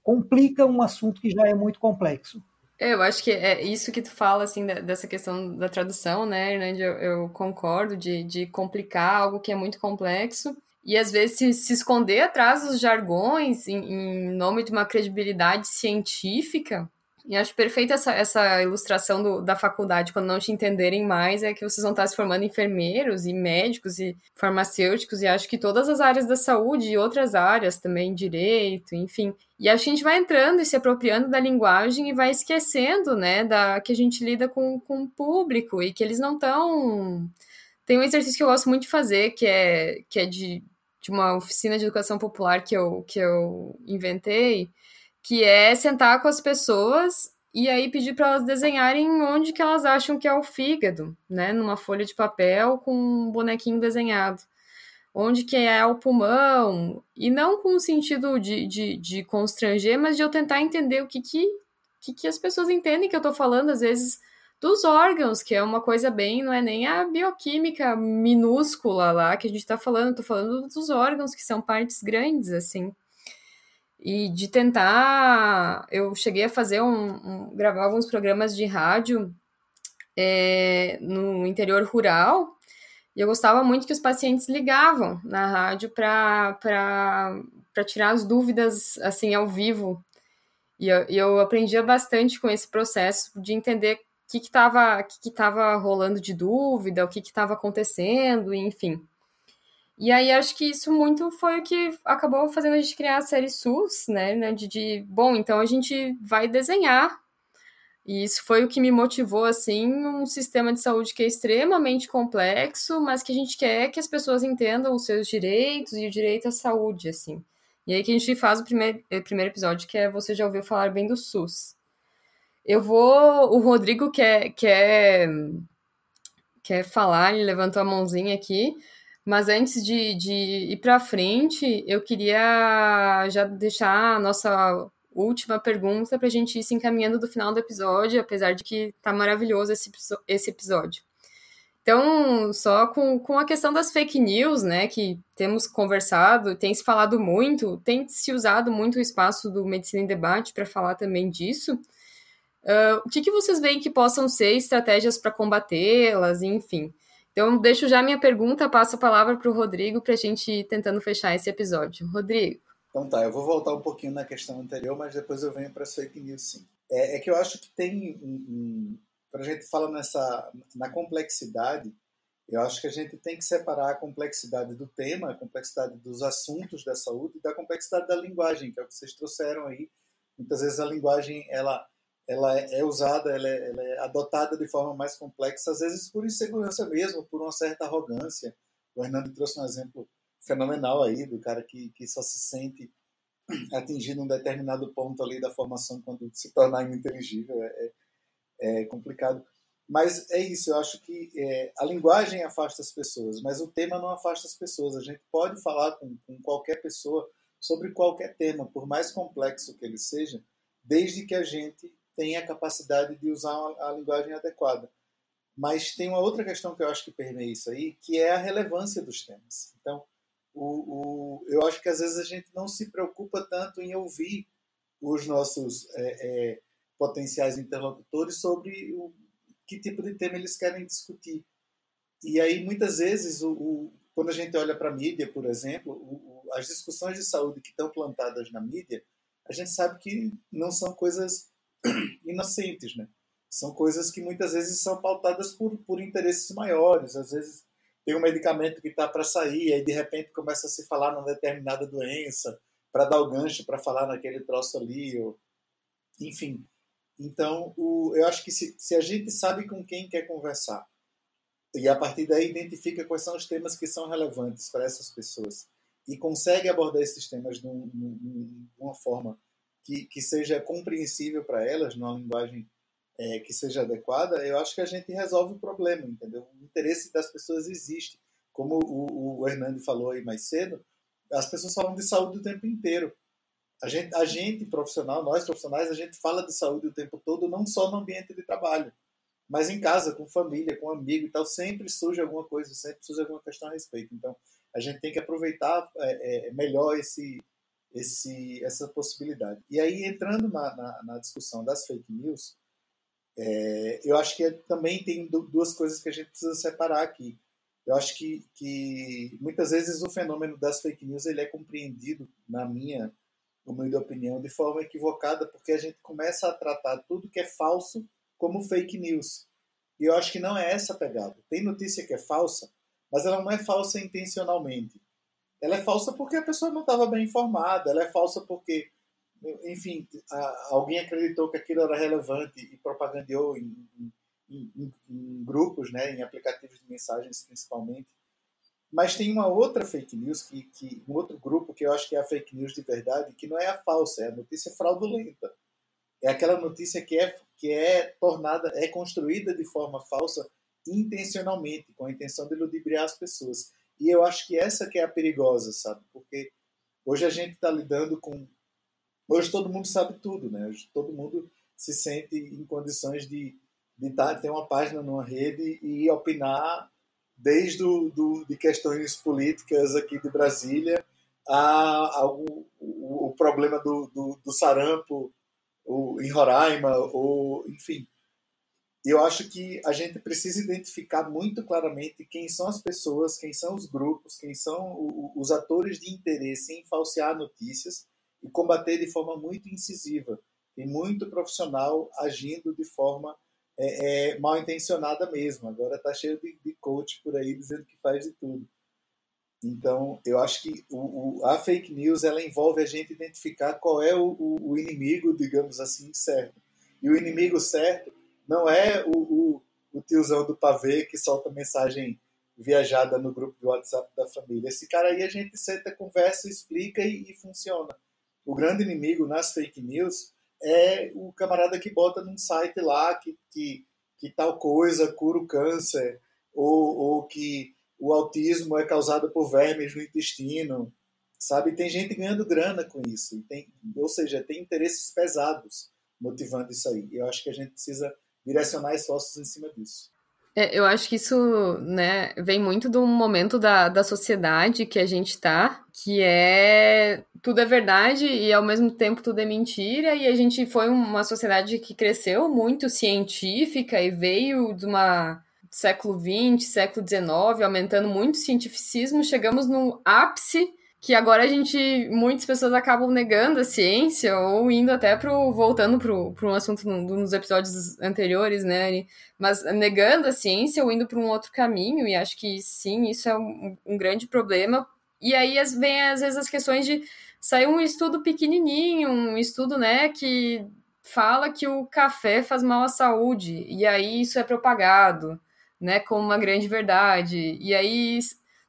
complica um assunto que já é muito complexo. É, eu acho que é isso que tu fala, assim, dessa questão da tradução, né, Hernande? Eu, eu concordo de, de complicar algo que é muito complexo e às vezes se, se esconder atrás dos jargões em, em, nome de uma credibilidade científica e acho perfeita essa, essa ilustração do, da faculdade, quando não te entenderem mais, é que vocês vão estar se formando enfermeiros e médicos e farmacêuticos, e acho que todas as áreas da saúde e outras áreas também, direito, enfim. E acho que a gente vai entrando e se apropriando da linguagem e vai esquecendo, né, da que a gente lida com, com o público e que eles não estão. Tem um exercício que eu gosto muito de fazer, que é, que é de de uma oficina de educação popular que eu, que eu inventei, que é sentar com as pessoas e aí pedir para elas desenharem onde que elas acham que é o fígado, né? Numa folha de papel com um bonequinho desenhado. Onde que é o pulmão, e não com o sentido de, de, de constranger, mas de eu tentar entender o que que, que, que as pessoas entendem que eu estou falando, às vezes, dos órgãos, que é uma coisa bem, não é nem a bioquímica minúscula lá que a gente está falando, estou falando dos órgãos, que são partes grandes, assim e de tentar. Eu cheguei a fazer um, um gravar alguns programas de rádio é, no interior rural e eu gostava muito que os pacientes ligavam na rádio para tirar as dúvidas assim ao vivo. E eu, eu aprendia bastante com esse processo de entender o que estava que que que rolando de dúvida, o que estava acontecendo, enfim. E aí acho que isso muito foi o que acabou fazendo a gente criar a série SUS, né? né de, de, bom, então a gente vai desenhar. E isso foi o que me motivou, assim, um sistema de saúde que é extremamente complexo, mas que a gente quer que as pessoas entendam os seus direitos e o direito à saúde, assim. E aí que a gente faz o primeiro, o primeiro episódio, que é Você Já Ouviu Falar Bem do SUS. Eu vou... O Rodrigo quer, quer, quer falar, ele levantou a mãozinha aqui. Mas antes de, de ir para frente, eu queria já deixar a nossa última pergunta para a gente ir se encaminhando do final do episódio, apesar de que tá maravilhoso esse, esse episódio. Então, só com, com a questão das fake news, né, que temos conversado, tem se falado muito, tem se usado muito o espaço do Medicina em Debate para falar também disso. Uh, o que, que vocês veem que possam ser estratégias para combatê-las, enfim? Então, deixo já minha pergunta, passo a palavra para o Rodrigo para a gente ir tentando fechar esse episódio. Rodrigo. Então tá, eu vou voltar um pouquinho na questão anterior, mas depois eu venho para as fake news sim. É, é, que eu acho que tem um, um a gente fala nessa na complexidade, eu acho que a gente tem que separar a complexidade do tema, a complexidade dos assuntos da saúde da complexidade da linguagem, que é o que vocês trouxeram aí. Muitas vezes a linguagem ela ela é usada, ela é, ela é, adotada de forma mais complexa, às vezes por insegurança mesmo, por uma certa arrogância. O Hernando trouxe um exemplo fenomenal aí do cara que, que só se sente atingindo um determinado ponto ali da formação quando se tornar ininteligível. É, é, é complicado. Mas é isso, eu acho que é, a linguagem afasta as pessoas, mas o tema não afasta as pessoas. A gente pode falar com, com qualquer pessoa sobre qualquer tema, por mais complexo que ele seja, desde que a gente tem a capacidade de usar a linguagem adequada. Mas tem uma outra questão que eu acho que permeia isso aí, que é a relevância dos temas. Então, o, o, eu acho que às vezes a gente não se preocupa tanto em ouvir os nossos é, é, potenciais interlocutores sobre o, que tipo de tema eles querem discutir. E aí, muitas vezes, o, quando a gente olha para a mídia, por exemplo, as discussões de saúde que estão plantadas na mídia, a gente sabe que não são coisas inocentes, né? São coisas que muitas vezes são pautadas por, por interesses maiores. Às vezes tem um medicamento que está para sair, aí de repente começa a se falar numa determinada doença, para dar o gancho para falar naquele troço ali, ou... enfim. Então, o, eu acho que se, se a gente sabe com quem quer conversar, e a partir daí identifica quais são os temas que são relevantes para essas pessoas, e consegue abordar esses temas de, um, de uma forma que, que seja compreensível para elas, numa linguagem é, que seja adequada, eu acho que a gente resolve o problema, entendeu? O interesse das pessoas existe. Como o, o Hernando falou aí mais cedo, as pessoas falam de saúde o tempo inteiro. A gente, a gente profissional, nós profissionais, a gente fala de saúde o tempo todo, não só no ambiente de trabalho, mas em casa, com família, com amigo e tal, sempre surge alguma coisa, sempre surge alguma questão a respeito. Então, a gente tem que aproveitar é, é, melhor esse, esse, essa possibilidade. E aí, entrando na, na, na discussão das fake news, é, eu acho que também tem duas coisas que a gente precisa separar aqui. Eu acho que, que muitas vezes o fenômeno das fake news ele é compreendido, na minha humilde opinião, de forma equivocada, porque a gente começa a tratar tudo que é falso como fake news. E eu acho que não é essa a pegada. Tem notícia que é falsa, mas ela não é falsa intencionalmente ela é falsa porque a pessoa não estava bem informada, ela é falsa porque, enfim, a, alguém acreditou que aquilo era relevante e propagandeou em, em, em, em, grupos, né, em aplicativos de mensagens principalmente. Mas tem uma outra fake news, que, que, um outro grupo que eu acho que é a fake news de verdade, que não é a falsa, é a notícia fraudulenta. É aquela notícia que é, que é tornada, é construída de forma falsa intencionalmente, com a intenção de ludibriar as pessoas. E eu acho que essa que é a perigosa, sabe? Porque hoje a gente está lidando com... Hoje todo mundo sabe tudo, né? Hoje todo mundo se sente em condições de, de tá, ter uma página numa rede e opinar desde do, do, de questões políticas aqui de Brasília a, a o, o, problema do, do, do sarampo o, em Roraima, ou, enfim. Eu acho que a gente precisa identificar muito claramente quem são as pessoas, quem são os grupos, quem são os atores de interesse em falsear notícias e combater de forma muito incisiva e muito profissional, agindo de forma é, é, mal intencionada mesmo. Agora está cheio de, de, coach por aí dizendo que faz de tudo. Então, eu acho que o, o, a fake news ela envolve a gente identificar qual é o, o, inimigo, digamos assim, certo. E o inimigo certo não é o, o, tiozão do pavê que solta mensagem viajada no grupo de WhatsApp da família. Esse cara aí a gente senta, conversa, explica e, e funciona. O grande inimigo nas fake news é o camarada que bota num site lá que, que, que tal coisa cura o câncer, ou, ou que o autismo é causado por vermes no intestino, sabe? Tem gente ganhando grana com isso, tem, ou seja, tem interesses pesados motivando isso aí. Eu acho que a gente precisa direcionar esforços em cima disso. É, eu acho que isso né, vem muito do momento da, da sociedade que a gente está, que é tudo é verdade e ao mesmo tempo tudo é mentira, e a gente foi uma sociedade que cresceu muito científica e veio de uma século XX, século XIX, aumentando muito o cientificismo, chegamos no ápice que agora a gente, muitas pessoas acabam negando a ciência ou indo até pro, voltando para um assunto nos episódios anteriores, né, mas negando a ciência ou indo para um outro caminho, e acho que sim, isso é um, um grande problema. E aí as, vem às vezes as questões de sair um estudo pequenininho, um estudo, né, que fala que o café faz mal à saúde, e aí isso é propagado, né, como uma grande verdade, e aí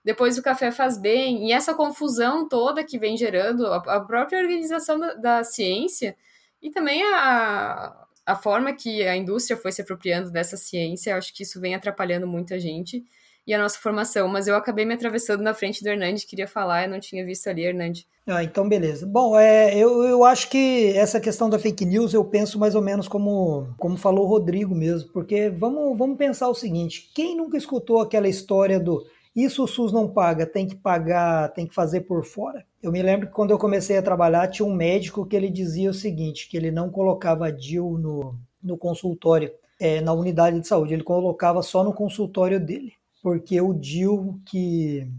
depois o café faz bem, e essa confusão toda que vem gerando a, própria organização da, da ciência e também a, a forma que a indústria foi se apropriando dessa ciência, acho que isso vem atrapalhando muita gente e a nossa formação. Mas eu acabei me atravessando na frente do Hernandes, queria falar, eu não tinha visto ali, Hernandes. Ah, então beleza. Bom, é, eu, eu acho que essa questão da fake news eu penso mais ou menos como, como falou o Rodrigo mesmo, porque vamos, vamos pensar o seguinte: quem nunca escutou aquela história do isso o SUS não paga, tem que pagar, tem que fazer por fora. Eu me lembro que quando eu comecei a trabalhar, tinha um médico que ele dizia o seguinte, que ele não colocava DIL no, no consultório, é, na unidade de saúde, ele colocava só no consultório dele, porque o DIL que,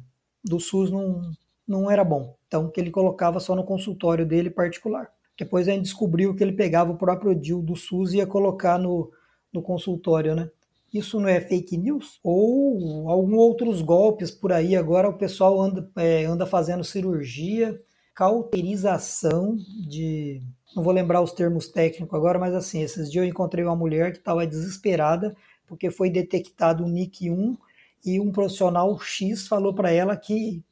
do SUS não, não era bom. Então, que ele colocava só no consultório dele particular. Depois a gente descobriu que ele pegava o próprio DIL do SUS e ia colocar no, no consultório, né? Isso não é fake news? Ou alguns outros golpes por aí agora o pessoal anda, é, anda fazendo cirurgia, cauterização de. Não vou lembrar os termos técnicos agora, mas assim, esses dias eu encontrei uma mulher que estava desesperada porque foi detectado um NIC1 e um profissional X falou para ela que,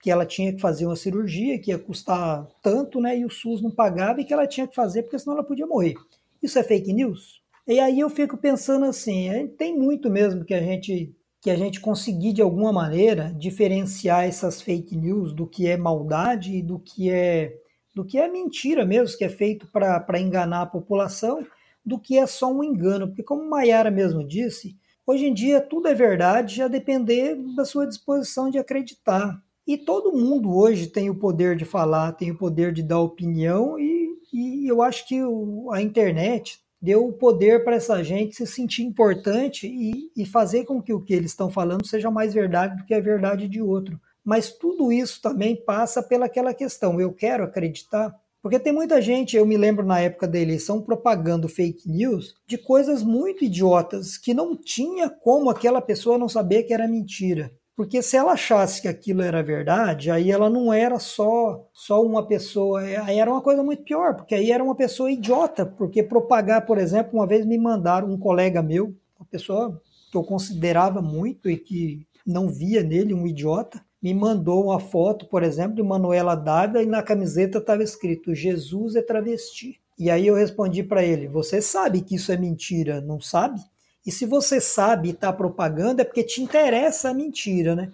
que ela tinha que fazer uma cirurgia, que ia custar tanto, né? E o SUS não pagava e que ela tinha que fazer porque senão ela podia morrer. Isso é fake news? E aí eu fico pensando assim, tem muito mesmo que a gente que a gente conseguir de alguma maneira diferenciar essas fake news do que é maldade e do que é do que é mentira mesmo, que é feito para enganar a população, do que é só um engano. Porque como Maiara mesmo disse, hoje em dia tudo é verdade, a depender da sua disposição de acreditar. E todo mundo hoje tem o poder de falar, tem o poder de dar opinião, e, e eu acho que o, a internet deu o poder para essa gente se sentir importante e, e fazer com que o que eles estão falando seja mais verdade do que a verdade de outro. Mas tudo isso também passa pelaquela questão, eu quero acreditar. Porque tem muita gente, eu me lembro na época da eleição, propagando fake news de coisas muito idiotas que não tinha como aquela pessoa não saber que era mentira. Porque se ela achasse que aquilo era verdade, aí ela não era só só uma pessoa, é, aí era uma coisa muito pior, porque aí era uma pessoa idiota, porque propagar, por exemplo, uma vez me mandaram um colega meu, uma pessoa que eu considerava muito e que não via nele um idiota, me mandou uma foto, por exemplo, de Manuela Dávila e na camiseta estava escrito Jesus é travesti. E aí eu respondi para ele: Você sabe que isso é mentira, não sabe? E se você sabe está propagando, é porque te interessa a mentira, né?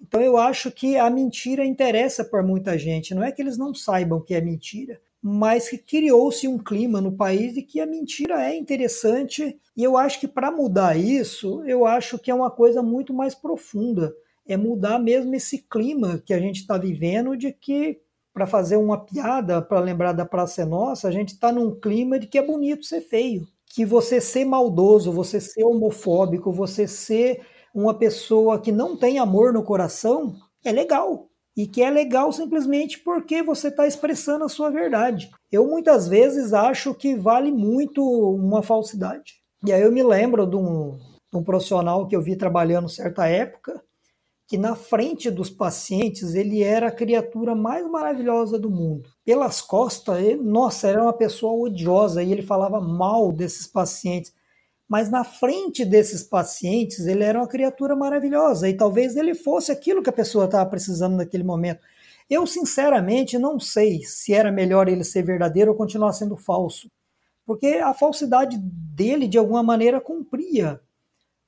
Então eu acho que a mentira interessa para muita gente. Não é que eles não saibam que é mentira, mas que criou-se um clima no país de que a mentira é interessante. E eu acho que para mudar isso, eu acho que é uma coisa muito mais profunda. É mudar mesmo esse clima que a gente está vivendo de que para fazer uma piada, para lembrar da Praça é Nossa, a gente está num clima de que é bonito ser feio. Que você ser maldoso, você ser homofóbico, você ser uma pessoa que não tem amor no coração, é legal e que é legal simplesmente porque você está expressando a sua verdade. Eu muitas vezes acho que vale muito uma falsidade. E aí eu me lembro de um, de um profissional que eu vi trabalhando certa época, que na frente dos pacientes ele era a criatura mais maravilhosa do mundo. Pelas costas, ele, nossa, era uma pessoa odiosa e ele falava mal desses pacientes mas na frente desses pacientes ele era uma criatura maravilhosa e talvez ele fosse aquilo que a pessoa estava precisando naquele momento. Eu, sinceramente, não sei se era melhor ele ser verdadeiro ou continuar sendo falso, porque a falsidade dele, de alguma maneira, cumpria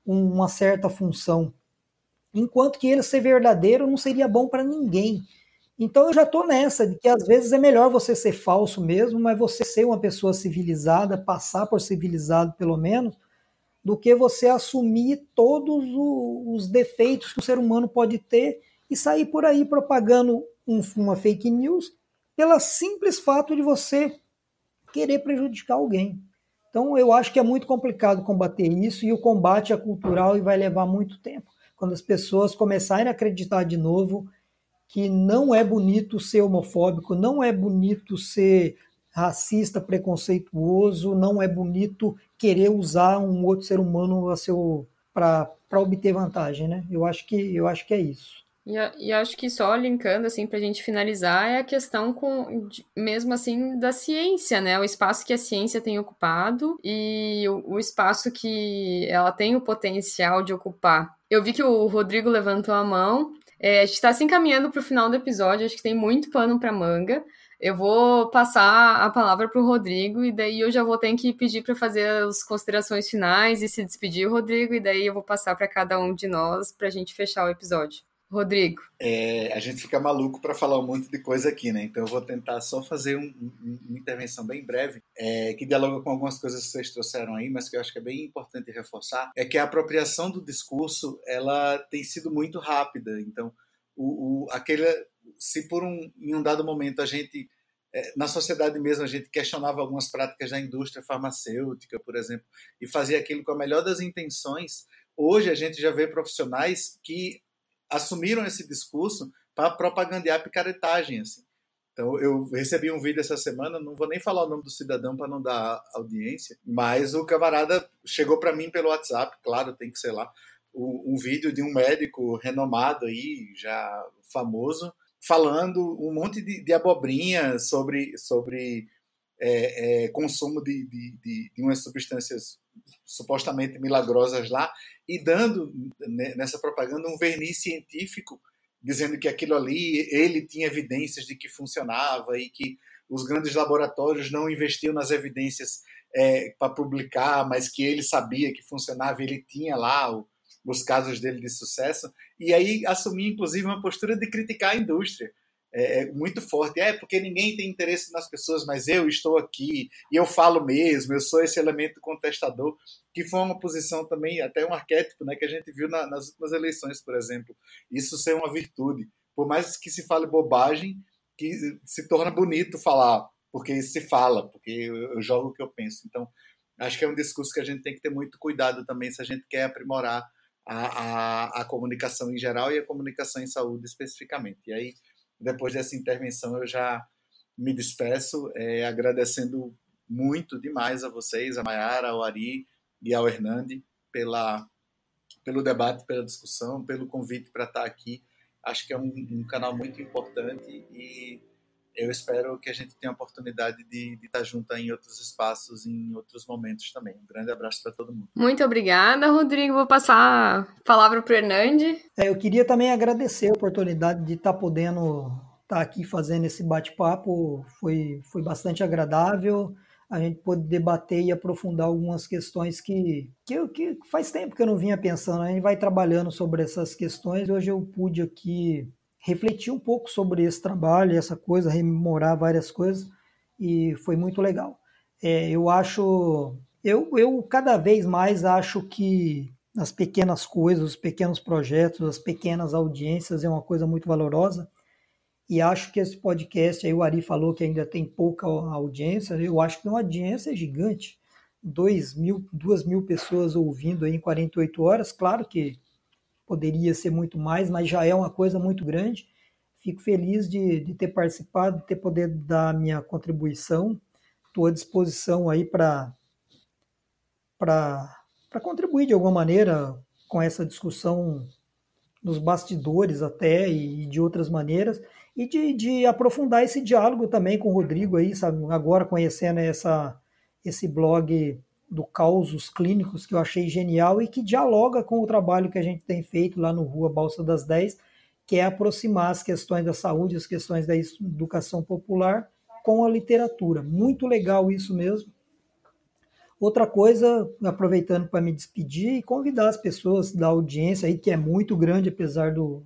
uma certa função, enquanto que ele ser verdadeiro não seria bom para ninguém. Então eu já estou nessa, de que às vezes é melhor você ser falso mesmo, mas você ser uma pessoa civilizada, passar por civilizado pelo menos, do que você assumir todos os defeitos que o ser humano pode ter e sair por aí propagando um, uma fake news pelo simples fato de você querer prejudicar alguém. Então eu acho que é muito complicado combater isso e o combate é cultural e vai levar muito tempo. Quando as pessoas começarem a acreditar de novo que não é bonito ser homofóbico, não é bonito ser racista, preconceituoso, não é bonito querer usar um outro ser humano a seu para obter vantagem, né? Eu acho que eu acho que é isso. E, e acho que só linkando assim para a gente finalizar é a questão com mesmo assim da ciência, né? O espaço que a ciência tem ocupado e o, o espaço que ela tem o potencial de ocupar. Eu vi que o Rodrigo levantou a mão. É, a gente está se encaminhando para o final do episódio, acho que tem muito pano para manga. Eu vou passar a palavra para o Rodrigo e daí eu já vou ter que pedir para fazer as considerações finais e se despedir, Rodrigo, e daí eu vou passar para cada um de nós para a gente fechar o episódio. Rodrigo. É, a gente fica maluco para falar um monte de coisa aqui, né? Então eu vou tentar só fazer um, um, uma intervenção bem breve, é, que dialoga com algumas coisas que vocês trouxeram aí, mas que eu acho que é bem importante reforçar, é que a apropriação do discurso ela tem sido muito rápida. Então, o, o aquele se por um, em um dado momento a gente, é, na sociedade mesmo, a gente questionava algumas práticas da indústria farmacêutica, por exemplo, e fazia aquilo com a melhor das intenções, hoje a gente já vê profissionais que assumiram esse discurso para propagandear picaretagem, assim. Então, eu recebi um vídeo essa semana, não vou nem falar o nome do cidadão para não dar audiência, mas o camarada chegou para mim pelo WhatsApp, claro, tem que ser lá, um, vídeo de um médico renomado aí, já famoso, falando um monte de, de abobrinha sobre, sobre é, é, consumo de, de, de, de, umas substâncias supostamente milagrosas lá e dando né, nessa propaganda um verniz científico dizendo que aquilo ali ele tinha evidências de que funcionava e que os grandes laboratórios não investiam nas evidências é, para publicar, mas que ele sabia que funcionava, ele tinha lá o, os casos dele de sucesso, e aí assumir, inclusive, uma postura de criticar a indústria. É, é, muito forte. É, porque ninguém tem interesse nas pessoas, mas eu estou aqui e eu falo mesmo, eu sou esse elemento contestador, que foi uma posição também, até um arquétipo, né, que a gente viu na, nas últimas eleições, por exemplo. Isso ser uma virtude. Por mais que se fale bobagem, que se torna bonito falar, porque se fala, porque eu, eu jogo o que eu penso. Então, acho que é um discurso que a gente tem que ter muito cuidado também se a gente quer aprimorar a, a, a comunicação em geral e a comunicação em saúde especificamente. E aí, depois dessa intervenção, eu já me despeço, é, agradecendo muito demais a vocês, a Mayara, ao Ari e ao Hernande, pela, pelo debate, pela discussão, pelo convite para estar aqui. Acho que é um, um canal muito importante e eu espero que a gente tenha a oportunidade de, de estar junto em outros espaços, em outros momentos também. Um grande abraço para todo mundo. Muito obrigada, Rodrigo. Vou passar a palavra para o Hernande. É, eu queria também agradecer a oportunidade de estar podendo estar aqui fazendo esse bate-papo. Foi, foi bastante agradável a gente pôde debater e aprofundar algumas questões que, que, que faz tempo que eu não vinha pensando. A gente vai trabalhando sobre essas questões. Hoje eu pude aqui refletir um pouco sobre esse trabalho, essa coisa, rememorar várias coisas e foi muito legal. É, eu acho, eu, eu cada vez mais acho que as pequenas coisas, os pequenos projetos, as pequenas audiências é uma coisa muito valorosa. E acho que esse podcast, aí o Ari falou que ainda tem pouca audiência, eu acho que uma audiência é gigante. Dois mil, duas mil pessoas ouvindo aí em 48 horas, claro que poderia ser muito mais, mas já é uma coisa muito grande. Fico feliz de, de ter participado, de ter poder dar minha contribuição. Estou à disposição aí para contribuir de alguma maneira com essa discussão nos bastidores até e de outras maneiras e de, de aprofundar esse diálogo também com o Rodrigo aí, sabe? Agora conhecendo essa, esse blog do Causos Clínicos, que eu achei genial e que dialoga com o trabalho que a gente tem feito lá no Rua Balsa das 10, que é aproximar as questões da saúde, as questões da educação popular com a literatura. Muito legal isso mesmo. Outra coisa, aproveitando para me despedir e convidar as pessoas da audiência aí, que é muito grande, apesar do,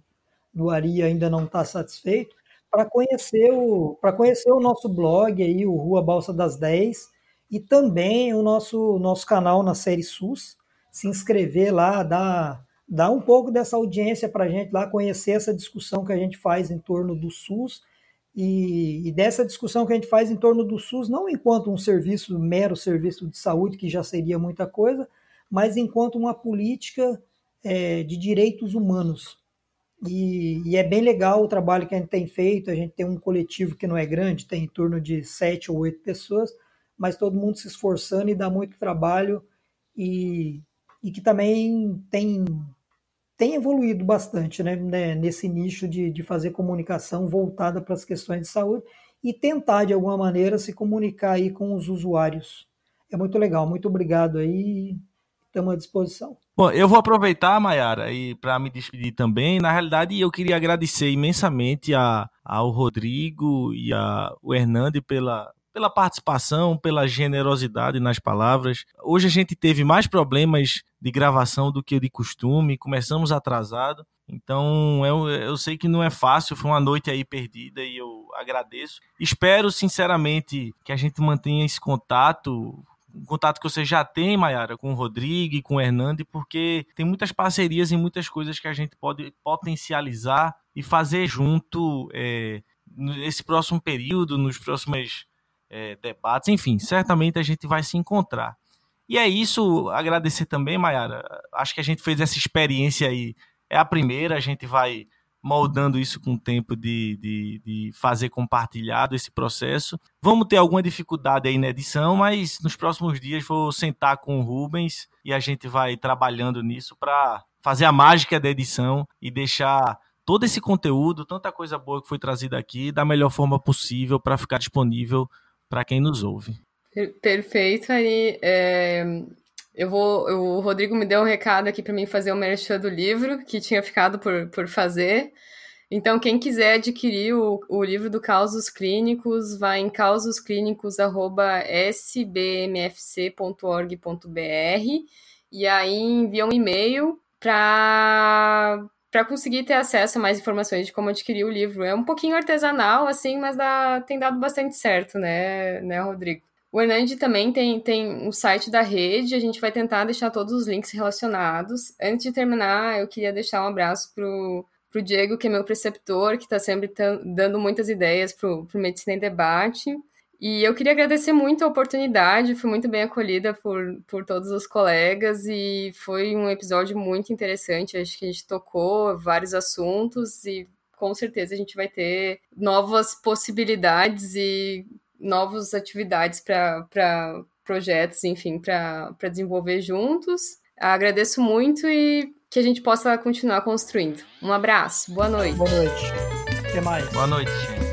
do Ari ainda não estar tá satisfeito, para conhecer o conhecer o nosso blog aí, o Rua Balsa das 10, e também o nosso nosso canal na série SUS, se inscrever lá, dar dar um pouco dessa audiência para a gente lá conhecer essa discussão que a gente faz em torno do SUS e, e, dessa discussão que a gente faz em torno do SUS, não enquanto um serviço, mero serviço de saúde, que já seria muita coisa, mas enquanto uma política é, de direitos humanos, e, e, é bem legal o trabalho que a gente tem feito. A gente tem um coletivo que não é grande, tem em torno de sete ou oito pessoas, mas todo mundo se esforçando e dá muito trabalho e, e que também tem, tem evoluído bastante né, né nesse nicho de, de fazer comunicação voltada para as questões de saúde e tentar, de alguma maneira, se comunicar aí com os usuários. É muito legal. Muito obrigado aí. Estamos à disposição. Bom, eu vou aproveitar, Mayara, para me despedir também. Na realidade, eu queria agradecer imensamente a, ao Rodrigo e ao Hernande pela, pela participação, pela generosidade nas palavras. Hoje a gente teve mais problemas de gravação do que de costume, começamos atrasado. Então, eu, eu sei que não é fácil, foi uma noite aí perdida e eu agradeço. Espero, sinceramente, que a gente mantenha esse contato um contato que você já tem, Mayara, com o Rodrigo e com o Hernande, porque tem muitas parcerias e muitas coisas que a gente pode potencializar e fazer junto é, nesse próximo período, nos próximos é, debates, enfim, certamente a gente vai se encontrar. E é isso, agradecer também, Mayara. Acho que a gente fez essa experiência aí, é a primeira, a gente vai moldando isso com o tempo de, de, de, fazer compartilhado esse processo. Vamos ter alguma dificuldade aí na edição, mas nos próximos dias vou sentar com o Rubens e a gente vai trabalhando nisso para fazer a mágica da edição e deixar todo esse conteúdo, tanta coisa boa que foi trazida aqui, da melhor forma possível para ficar disponível para quem nos ouve. Perfeito, Ari. É, eu vou, o Rodrigo me deu um recado aqui para mim fazer o merchan do livro, que tinha ficado por, por fazer. Então, quem quiser adquirir o, o livro do Causos Clínicos, vai em causosclínicos.sbmfc.org.br e aí envia um e-mail para para conseguir ter acesso a mais informações de como adquirir o livro. É um pouquinho artesanal, assim, mas dá, tem dado bastante certo, né, né, Rodrigo? O Hernande também tem, tem um site da rede, a gente vai tentar deixar todos os links relacionados. Antes de terminar, eu queria deixar um abraço pro, pro Diego, que é meu preceptor, que está sempre dando muitas ideias pro, pro Medicina em Debate. E eu queria agradecer muito a oportunidade, fui muito bem acolhida por, por todos os colegas e foi um episódio muito interessante. Acho que a gente tocou vários assuntos e com certeza a gente vai ter novas possibilidades e novas atividades para projetos, enfim, para desenvolver juntos. Agradeço muito e que a gente possa continuar construindo. Um abraço, boa noite. Boa noite. Até mais. Boa noite, gente.